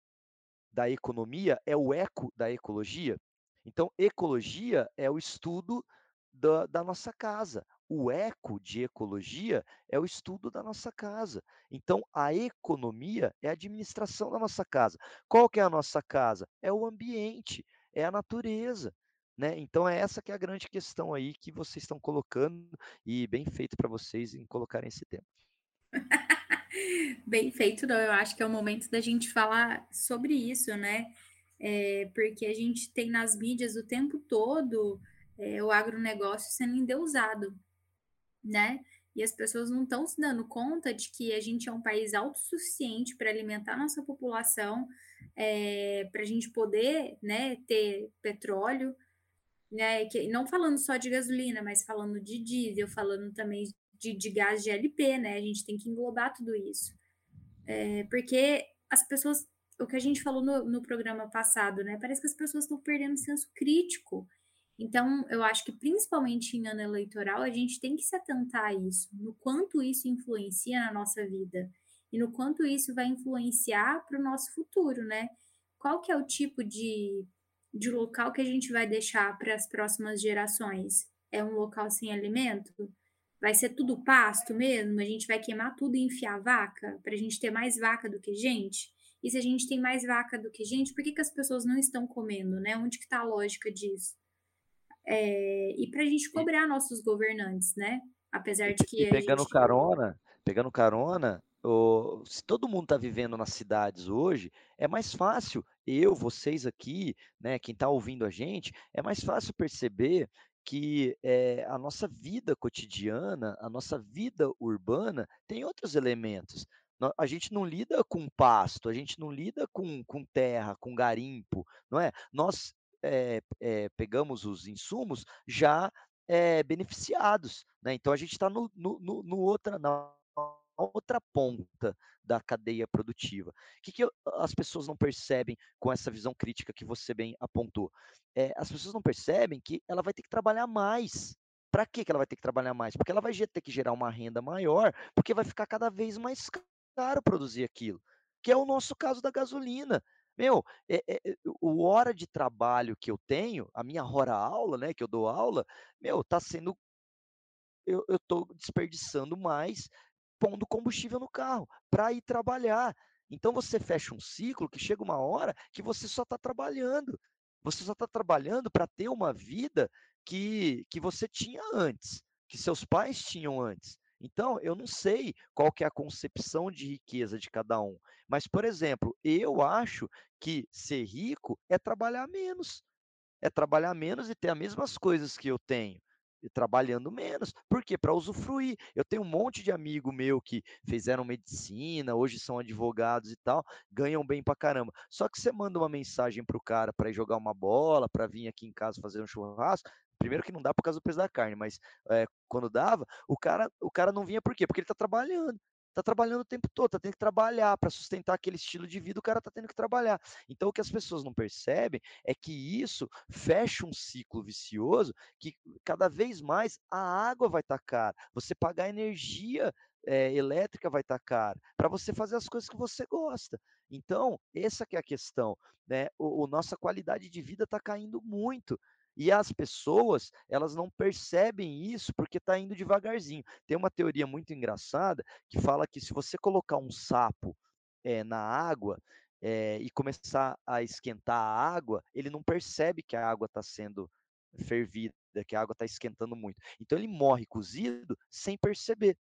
da economia é o eco da ecologia? Então, ecologia é o estudo da, da nossa casa. O eco de ecologia é o estudo da nossa casa. Então, a economia é a administração da nossa casa. Qual que é a nossa casa? É o ambiente, é a natureza. Né? Então é essa que é a grande questão aí que vocês estão colocando e bem feito para vocês em colocarem esse tema. bem feito, não. Eu acho que é o momento da gente falar sobre isso, né? É, porque a gente tem nas mídias o tempo todo é, o agronegócio sendo endeusado, né? E as pessoas não estão se dando conta de que a gente é um país autossuficiente para alimentar nossa população, é, para a gente poder né, ter petróleo, né? Que, não falando só de gasolina, mas falando de diesel, falando também de, de gás de LP, né? A gente tem que englobar tudo isso. É, porque as pessoas, o que a gente falou no, no programa passado, né? Parece que as pessoas estão perdendo o senso crítico então, eu acho que principalmente em ano eleitoral, a gente tem que se atentar a isso, no quanto isso influencia na nossa vida e no quanto isso vai influenciar para o nosso futuro, né? Qual que é o tipo de, de local que a gente vai deixar para as próximas gerações? É um local sem alimento? Vai ser tudo pasto mesmo? A gente vai queimar tudo e enfiar vaca para a gente ter mais vaca do que gente? E se a gente tem mais vaca do que gente, por que, que as pessoas não estão comendo, né? Onde que está a lógica disso? é, e para a gente cobrar nossos governantes, né? Apesar de que. E pegando gente... carona, pegando carona, o, se todo mundo está vivendo nas cidades hoje, é mais fácil, eu, vocês aqui, né, quem está ouvindo a gente, é mais fácil perceber que é, a nossa vida cotidiana, a nossa vida urbana tem outros elementos. A gente não lida com pasto, a gente não lida com, com terra, com garimpo, não é? Nós é, é, pegamos os insumos já é, beneficiados. Né? Então a gente está no, no, no, outra, na outra ponta da cadeia produtiva. O que, que as pessoas não percebem com essa visão crítica que você bem apontou? É, as pessoas não percebem que ela vai ter que trabalhar mais. Para que ela vai ter que trabalhar mais? Porque ela vai ter que gerar uma renda maior, porque vai ficar cada vez mais caro produzir aquilo. Que é o nosso caso da gasolina. Meu, é, é, o hora de trabalho que eu tenho, a minha hora aula, né, que eu dou aula, meu, tá sendo eu, tô desperdiçando mais pondo combustível no carro para ir trabalhar. Então você fecha um ciclo que chega uma hora que você só está trabalhando. Você só está trabalhando para ter uma vida que, que você tinha antes, que seus pais tinham antes. Então, eu não sei qual que é a concepção de riqueza de cada um. Mas, por exemplo, eu acho que ser rico é trabalhar menos. É trabalhar menos e ter as mesmas coisas que eu tenho e trabalhando menos. Por quê? Para usufruir. Eu tenho um monte de amigo meu que fizeram medicina, hoje são advogados e tal, ganham bem pra caramba. Só que você manda uma mensagem pro cara para jogar uma bola, para vir aqui em casa fazer um churrasco, Primeiro que não dá por causa do preço da carne, mas é, quando dava, o cara, o cara não vinha por quê? Porque ele está trabalhando. Está trabalhando o tempo todo, está tendo que trabalhar para sustentar aquele estilo de vida, o cara está tendo que trabalhar. Então, o que as pessoas não percebem é que isso fecha um ciclo vicioso que cada vez mais a água vai estar tá cara, você pagar energia é, elétrica vai estar tá cara, para você fazer as coisas que você gosta. Então, essa que é a questão, né? O, o nossa qualidade de vida está caindo muito. E as pessoas, elas não percebem isso porque está indo devagarzinho. Tem uma teoria muito engraçada que fala que se você colocar um sapo é, na água é, e começar a esquentar a água, ele não percebe que a água está sendo fervida, que a água está esquentando muito. Então ele morre cozido sem perceber.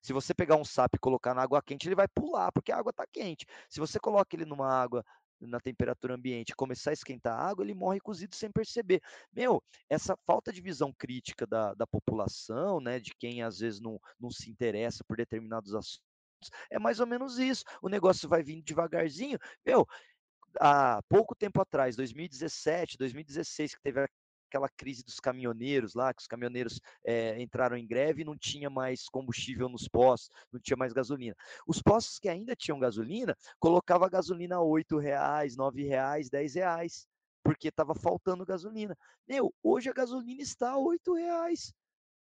Se você pegar um sapo e colocar na água quente, ele vai pular, porque a água está quente. Se você coloca ele numa água na temperatura ambiente, começar a esquentar a água, ele morre cozido sem perceber. Meu, essa falta de visão crítica da, da população, né, de quem às vezes não, não se interessa por determinados assuntos, é mais ou menos isso. O negócio vai vindo devagarzinho. Meu, há pouco tempo atrás, 2017, 2016, que teve aquela crise dos caminhoneiros lá, que os caminhoneiros é, entraram em greve e não tinha mais combustível nos postos, não tinha mais gasolina. Os postos que ainda tinham gasolina, colocava gasolina a R$ reais, R$ reais, R$ reais, porque estava faltando gasolina. Meu, hoje a gasolina está a R$ reais.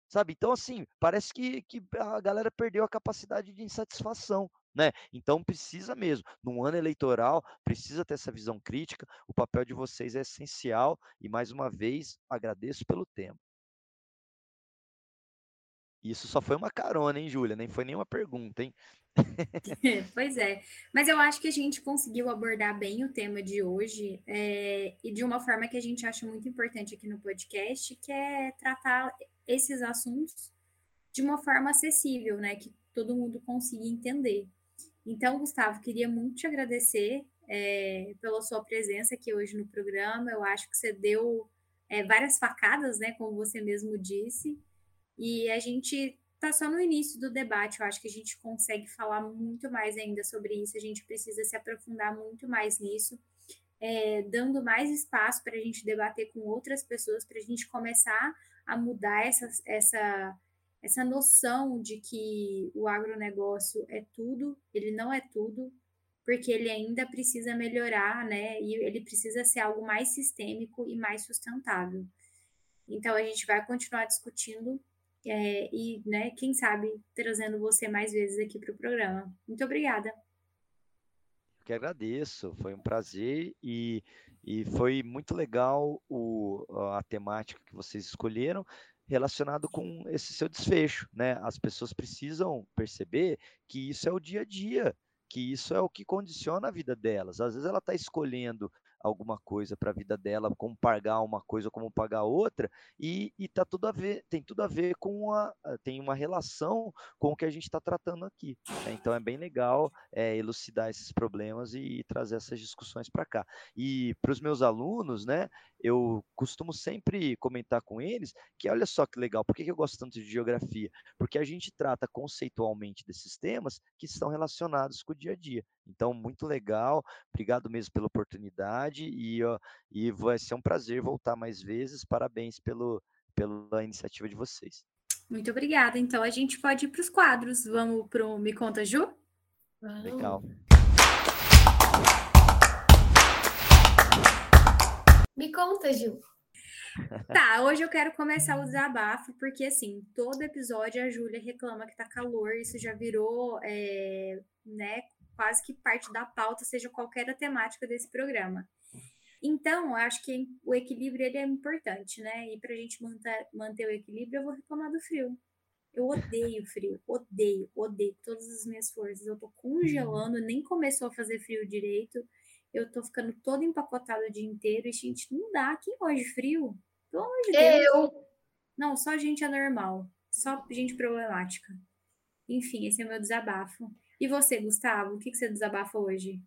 Sabe? Então, assim, parece que, que a galera perdeu a capacidade de insatisfação. Né? Então precisa mesmo, num ano eleitoral, precisa ter essa visão crítica. O papel de vocês é essencial e mais uma vez agradeço pelo tempo. Isso só foi uma carona, hein, Júlia? Nem foi nenhuma pergunta, hein? pois é, mas eu acho que a gente conseguiu abordar bem o tema de hoje é, e de uma forma que a gente acha muito importante aqui no podcast, que é tratar esses assuntos de uma forma acessível, né? Que todo mundo consiga entender. Então, Gustavo, queria muito te agradecer é, pela sua presença aqui hoje no programa. Eu acho que você deu é, várias facadas, né, como você mesmo disse, e a gente está só no início do debate. Eu acho que a gente consegue falar muito mais ainda sobre isso. A gente precisa se aprofundar muito mais nisso, é, dando mais espaço para a gente debater com outras pessoas, para a gente começar a mudar essa, essa, essa noção de que o agronegócio é tudo, ele não é tudo, porque ele ainda precisa melhorar, né? E ele precisa ser algo mais sistêmico e mais sustentável. Então a gente vai continuar discutindo é, e, né, quem sabe, trazendo você mais vezes aqui para o programa. Muito obrigada. Eu que agradeço, foi um prazer e, e foi muito legal o, a temática que vocês escolheram relacionado com esse seu desfecho, né? As pessoas precisam perceber que isso é o dia a dia, que isso é o que condiciona a vida delas. Às vezes ela está escolhendo alguma coisa para a vida dela, como pagar uma coisa, como pagar outra, e, e tá tudo a ver, tem tudo a ver com a, tem uma relação com o que a gente está tratando aqui. Né? Então é bem legal é, elucidar esses problemas e, e trazer essas discussões para cá. E para os meus alunos, né, eu costumo sempre comentar com eles que olha só que legal, por que eu gosto tanto de geografia? Porque a gente trata conceitualmente desses temas que estão relacionados com o dia a dia. Então, muito legal, obrigado mesmo pela oportunidade e, ó, e vai ser um prazer voltar mais vezes. Parabéns pelo, pela iniciativa de vocês. Muito obrigada. Então, a gente pode ir para os quadros. Vamos para o Me Conta Ju? Legal. Me conta, Ju. Tá, hoje eu quero começar o desabafo, porque assim, todo episódio a Júlia reclama que tá calor, isso já virou, é, né, quase que parte da pauta, seja qualquer a temática desse programa. Então, eu acho que o equilíbrio ele é importante, né? E para a gente manter, manter o equilíbrio, eu vou reclamar do frio. Eu odeio frio, odeio, odeio todas as minhas forças. Eu tô congelando, nem começou a fazer frio direito. Eu tô ficando toda empacotada o dia inteiro. E, gente, não dá. Quem de frio? Pelo amor de Deus. Eu. Não, só gente anormal. Só gente problemática. Enfim, esse é o meu desabafo. E você, Gustavo, o que, que você desabafa hoje?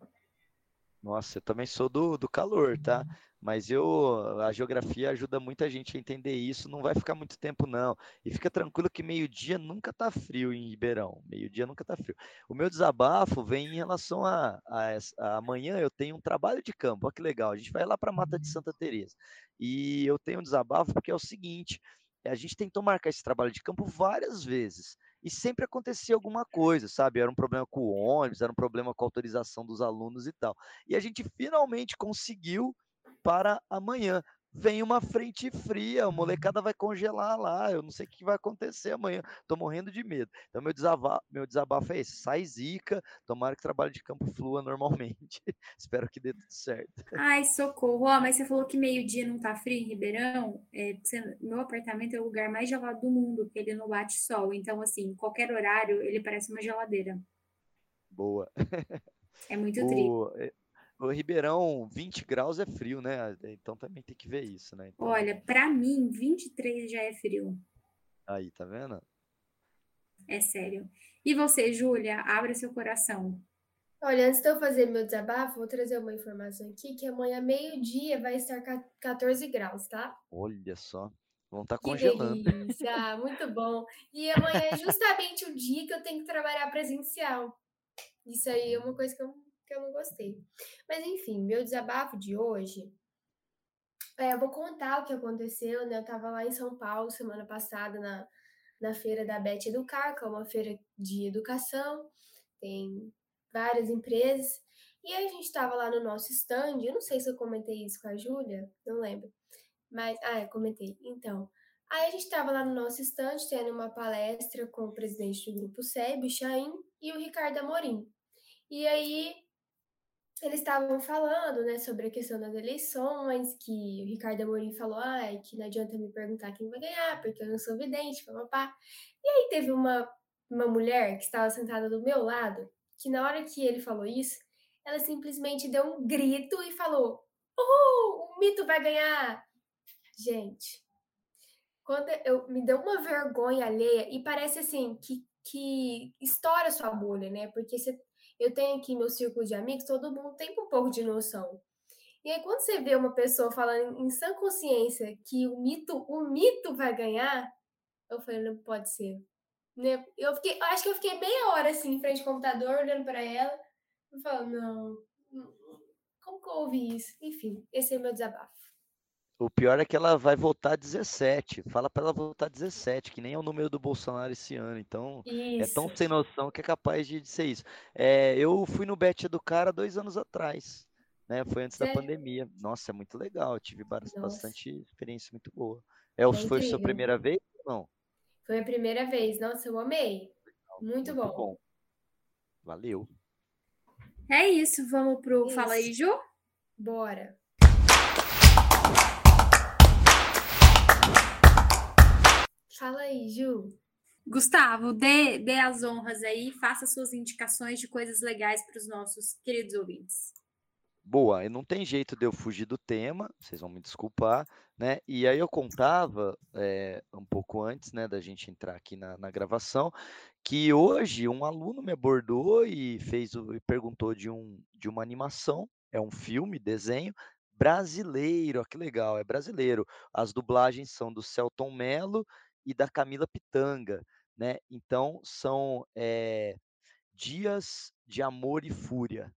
Nossa, eu também sou do, do calor, tá? Mas eu, a geografia ajuda muita gente a entender isso, não vai ficar muito tempo não. E fica tranquilo que meio-dia nunca tá frio em Ribeirão, meio-dia nunca tá frio. O meu desabafo vem em relação a, a, a amanhã eu tenho um trabalho de campo, olha que legal, a gente vai lá para a Mata de Santa Teresa. E eu tenho um desabafo porque é o seguinte, a gente tentou marcar esse trabalho de campo várias vezes e sempre acontecia alguma coisa, sabe? Era um problema com o ônibus, era um problema com a autorização dos alunos e tal. E a gente finalmente conseguiu para amanhã vem uma frente fria, a molecada vai congelar lá, eu não sei o que vai acontecer amanhã, tô morrendo de medo. Então, meu desabafo, meu desabafo é esse, sai zica, tomara que o trabalho de campo flua normalmente. Espero que dê tudo certo. Ai, socorro. Oh, mas você falou que meio-dia não tá frio em Ribeirão? É, meu apartamento é o lugar mais gelado do mundo, porque ele não bate sol. Então, assim, qualquer horário, ele parece uma geladeira. Boa. É muito triste. O Ribeirão, 20 graus é frio, né? Então também tem que ver isso, né? Então... Olha, para mim, 23 já é frio. Aí, tá vendo? É sério. E você, Júlia, abra seu coração. Olha, antes de eu fazer meu desabafo, vou trazer uma informação aqui, que amanhã, meio-dia, vai estar 14 graus, tá? Olha só. Vão estar tá congelando. Delícia, muito bom. E amanhã é justamente o dia que eu tenho que trabalhar presencial. Isso aí é uma coisa que eu que eu não gostei. Mas enfim, meu desabafo de hoje. É, eu vou contar o que aconteceu, né? Eu tava lá em São Paulo semana passada na, na feira da Bet Educar, que é uma feira de educação, tem várias empresas. E a gente estava lá no nosso stand, eu não sei se eu comentei isso com a Júlia, não lembro. Mas, ah, eu comentei. Então, aí a gente estava lá no nosso stand tendo uma palestra com o presidente do grupo SEB, o Chaim, e o Ricardo Amorim. E aí eles estavam falando, né, sobre a questão das eleições, que o Ricardo Amorim falou, ah, que não adianta me perguntar quem vai ganhar, porque eu não sou vidente, papapá. E aí teve uma, uma mulher que estava sentada do meu lado, que na hora que ele falou isso, ela simplesmente deu um grito e falou, uhul, o mito vai ganhar! Gente, quando eu me deu uma vergonha alheia, e parece assim, que, que estoura sua bolha, né, porque você eu tenho aqui meu círculo de amigos, todo mundo tem um pouco de noção. E aí, quando você vê uma pessoa falando em sã consciência que o mito, o mito vai ganhar, eu falei, não pode ser. Né? Eu fiquei, acho que eu fiquei meia hora assim, em frente ao computador, olhando para ela, e falando, não, como que eu ouvi isso? Enfim, esse é meu desabafo. O pior é que ela vai votar 17. Fala para ela votar 17, que nem é o número do Bolsonaro esse ano. Então, isso. é tão sem noção que é capaz de, ser isso. É, eu fui no Bet do cara dois anos atrás. Né? Foi antes Sério? da pandemia. Nossa, é muito legal. Eu tive bastante experiência muito boa. É, é foi a sua primeira vez ou não? Foi a primeira vez. Nossa, eu amei. Muito, muito bom. bom. Valeu. É isso. Vamos pro isso. Fala aí, Ju? Bora. Fala aí, Ju. Gustavo, dê, dê as honras aí, faça suas indicações de coisas legais para os nossos queridos ouvintes. Boa, e não tem jeito de eu fugir do tema, vocês vão me desculpar, né? E aí eu contava é, um pouco antes, né, da gente entrar aqui na, na, gravação, que hoje um aluno me abordou e fez e perguntou de, um, de uma animação, é um filme, desenho brasileiro, ó, que legal, é brasileiro. As dublagens são do Celton Mello e da Camila Pitanga, né? Então são é, Dias de Amor e Fúria.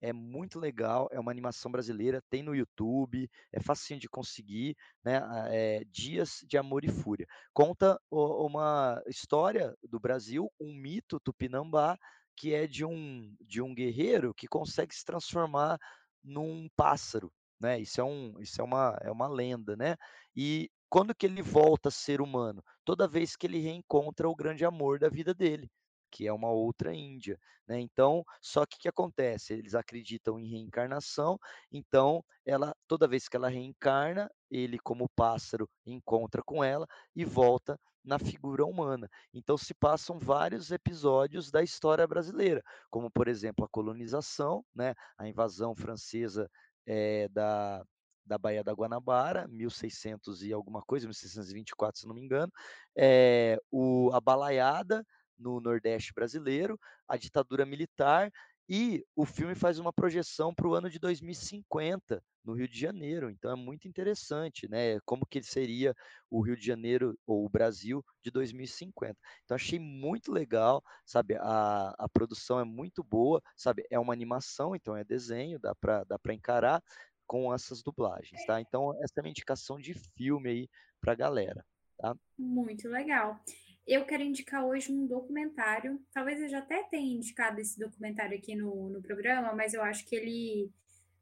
É muito legal, é uma animação brasileira, tem no YouTube, é facinho de conseguir, né? É, Dias de Amor e Fúria. Conta uma história do Brasil, um mito tupinambá, que é de um, de um guerreiro que consegue se transformar num pássaro, né? Isso é, um, isso é, uma, é uma lenda, né? E quando que ele volta a ser humano? Toda vez que ele reencontra o grande amor da vida dele, que é uma outra Índia, né? Então, só que o que acontece? Eles acreditam em reencarnação, então ela toda vez que ela reencarna, ele como pássaro encontra com ela e volta na figura humana. Então se passam vários episódios da história brasileira, como por exemplo a colonização, né, a invasão francesa é, da, da Baía da Guanabara, 1600 e alguma coisa, 1624, se não me engano, é, o, a balaiada no Nordeste brasileiro, a ditadura militar, e o filme faz uma projeção para o ano de 2050 no Rio de Janeiro. Então é muito interessante, né? Como que seria o Rio de Janeiro ou o Brasil de 2050. Então achei muito legal, sabe? A, a produção é muito boa, sabe? É uma animação, então é desenho, dá para dá encarar com essas dublagens, tá? Então, essa é uma indicação de filme aí para a galera, tá? Muito legal. Eu quero indicar hoje um documentário. Talvez eu já até tenha indicado esse documentário aqui no, no programa, mas eu acho que ele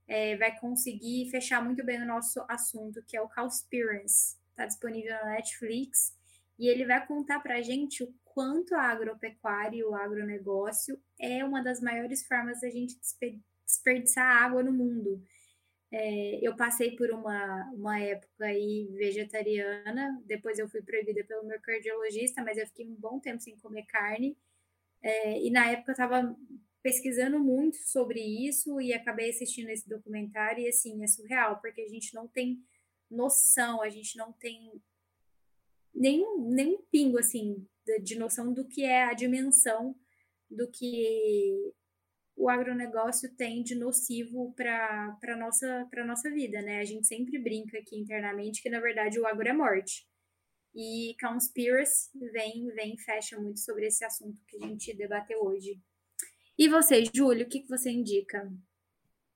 é, vai conseguir fechar muito bem o nosso assunto, que é o Cowspiracy. Está disponível na Netflix. E ele vai contar para a gente o quanto a agropecuária e o agronegócio é uma das maiores formas da gente desperdiçar água no mundo. É, eu passei por uma, uma época aí vegetariana, depois eu fui proibida pelo meu cardiologista, mas eu fiquei um bom tempo sem comer carne. É, e na época eu estava pesquisando muito sobre isso e acabei assistindo esse documentário e assim, é surreal, porque a gente não tem noção, a gente não tem nem, nem um pingo assim de, de noção do que é a dimensão do que o agronegócio tem de nocivo para a nossa, nossa vida, né? A gente sempre brinca aqui internamente que, na verdade, o agro é morte. E Conspiracy vem, vem fecha muito sobre esse assunto que a gente debateu hoje. E você, Júlio, o que, que você indica?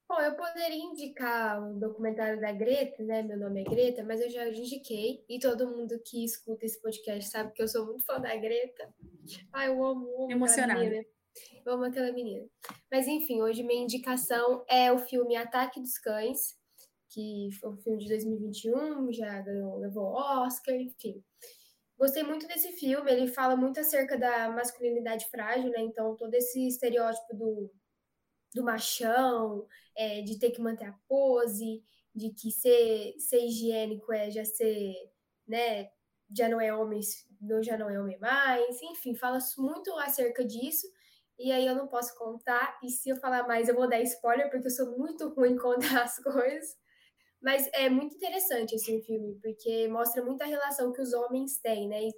Bom, eu poderia indicar o documentário da Greta, né? Meu nome é Greta, mas eu já indiquei. E todo mundo que escuta esse podcast sabe que eu sou muito fã da Greta. Ai, eu amo, amo Emocionada. Eu amo aquela menina. Mas enfim, hoje minha indicação é o filme Ataque dos Cães, que foi um filme de 2021, já ganhou, levou Oscar, enfim. Gostei muito desse filme, ele fala muito acerca da masculinidade frágil, né? Então, todo esse estereótipo do, do machão, é, de ter que manter a pose, de que ser, ser higiênico é já ser, né? Já não é homem, já não é homem mais, enfim, fala muito acerca disso e aí eu não posso contar, e se eu falar mais eu vou dar spoiler, porque eu sou muito ruim em contar as coisas. Mas é muito interessante esse filme, porque mostra muita relação que os homens têm, né? E,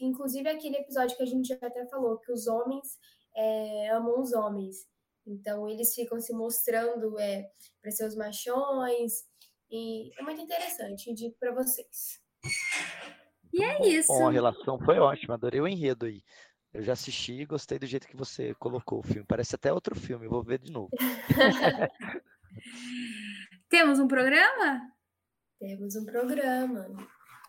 inclusive aquele episódio que a gente já até falou, que os homens é, amam os homens. Então, eles ficam se mostrando é, para seus machões, e é muito interessante, indico para vocês. E é isso. Bom, a relação foi ótima, adorei o enredo aí. Eu já assisti e gostei do jeito que você colocou o filme. Parece até outro filme, vou ver de novo. Temos um programa? Temos um programa.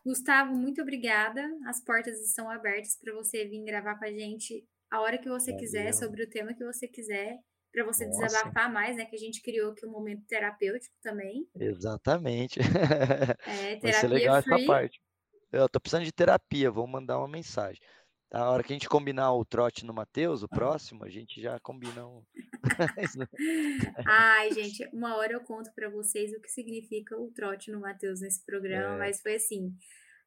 Gustavo, muito obrigada. As portas estão abertas para você vir gravar com a gente a hora que você Valeu. quiser, sobre o tema que você quiser, para você Nossa. desabafar mais, né? Que a gente criou aqui um momento terapêutico também. Exatamente. É, terapia Vai ser legal free. essa parte. Eu tô precisando de terapia, vou mandar uma mensagem. A hora que a gente combinar o trote no Matheus, o próximo, a gente já combina um. Ai, gente, uma hora eu conto para vocês o que significa o trote no Matheus nesse programa, é. mas foi assim,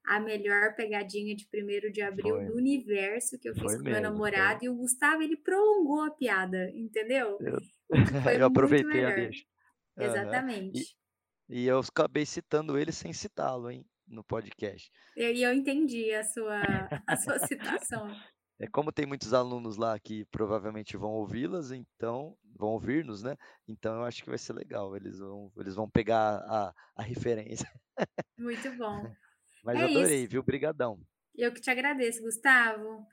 a melhor pegadinha de 1 de abril foi. do universo que eu fiz foi com mesmo, meu namorado foi. e o Gustavo ele prolongou a piada, entendeu? Eu, eu aproveitei a deixa. Exatamente. Uhum. E, e eu acabei citando ele sem citá-lo, hein? No podcast. E eu entendi a sua, a sua citação. É como tem muitos alunos lá que provavelmente vão ouvi-las, então vão ouvir-nos, né? Então eu acho que vai ser legal. Eles vão, eles vão pegar a, a referência. Muito bom. Mas é adorei, isso. viu? Brigadão. Eu que te agradeço, Gustavo.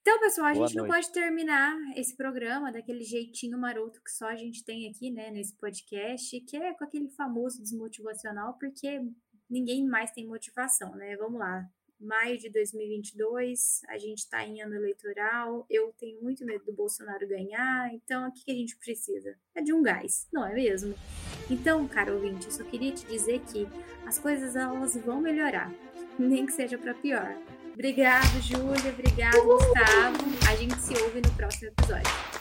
Então, pessoal, a Boa gente noite. não pode terminar esse programa daquele jeitinho maroto que só a gente tem aqui, né, nesse podcast, que é com aquele famoso desmotivacional, porque ninguém mais tem motivação, né? Vamos lá. Maio de 2022, a gente está em ano eleitoral, eu tenho muito medo do Bolsonaro ganhar, então o que a gente precisa? É de um gás, não é mesmo? Então, cara ouvinte, eu só queria te dizer que as coisas elas vão melhorar, nem que seja para pior. Obrigado, Júlia, obrigado, Gustavo. A gente se ouve no próximo episódio.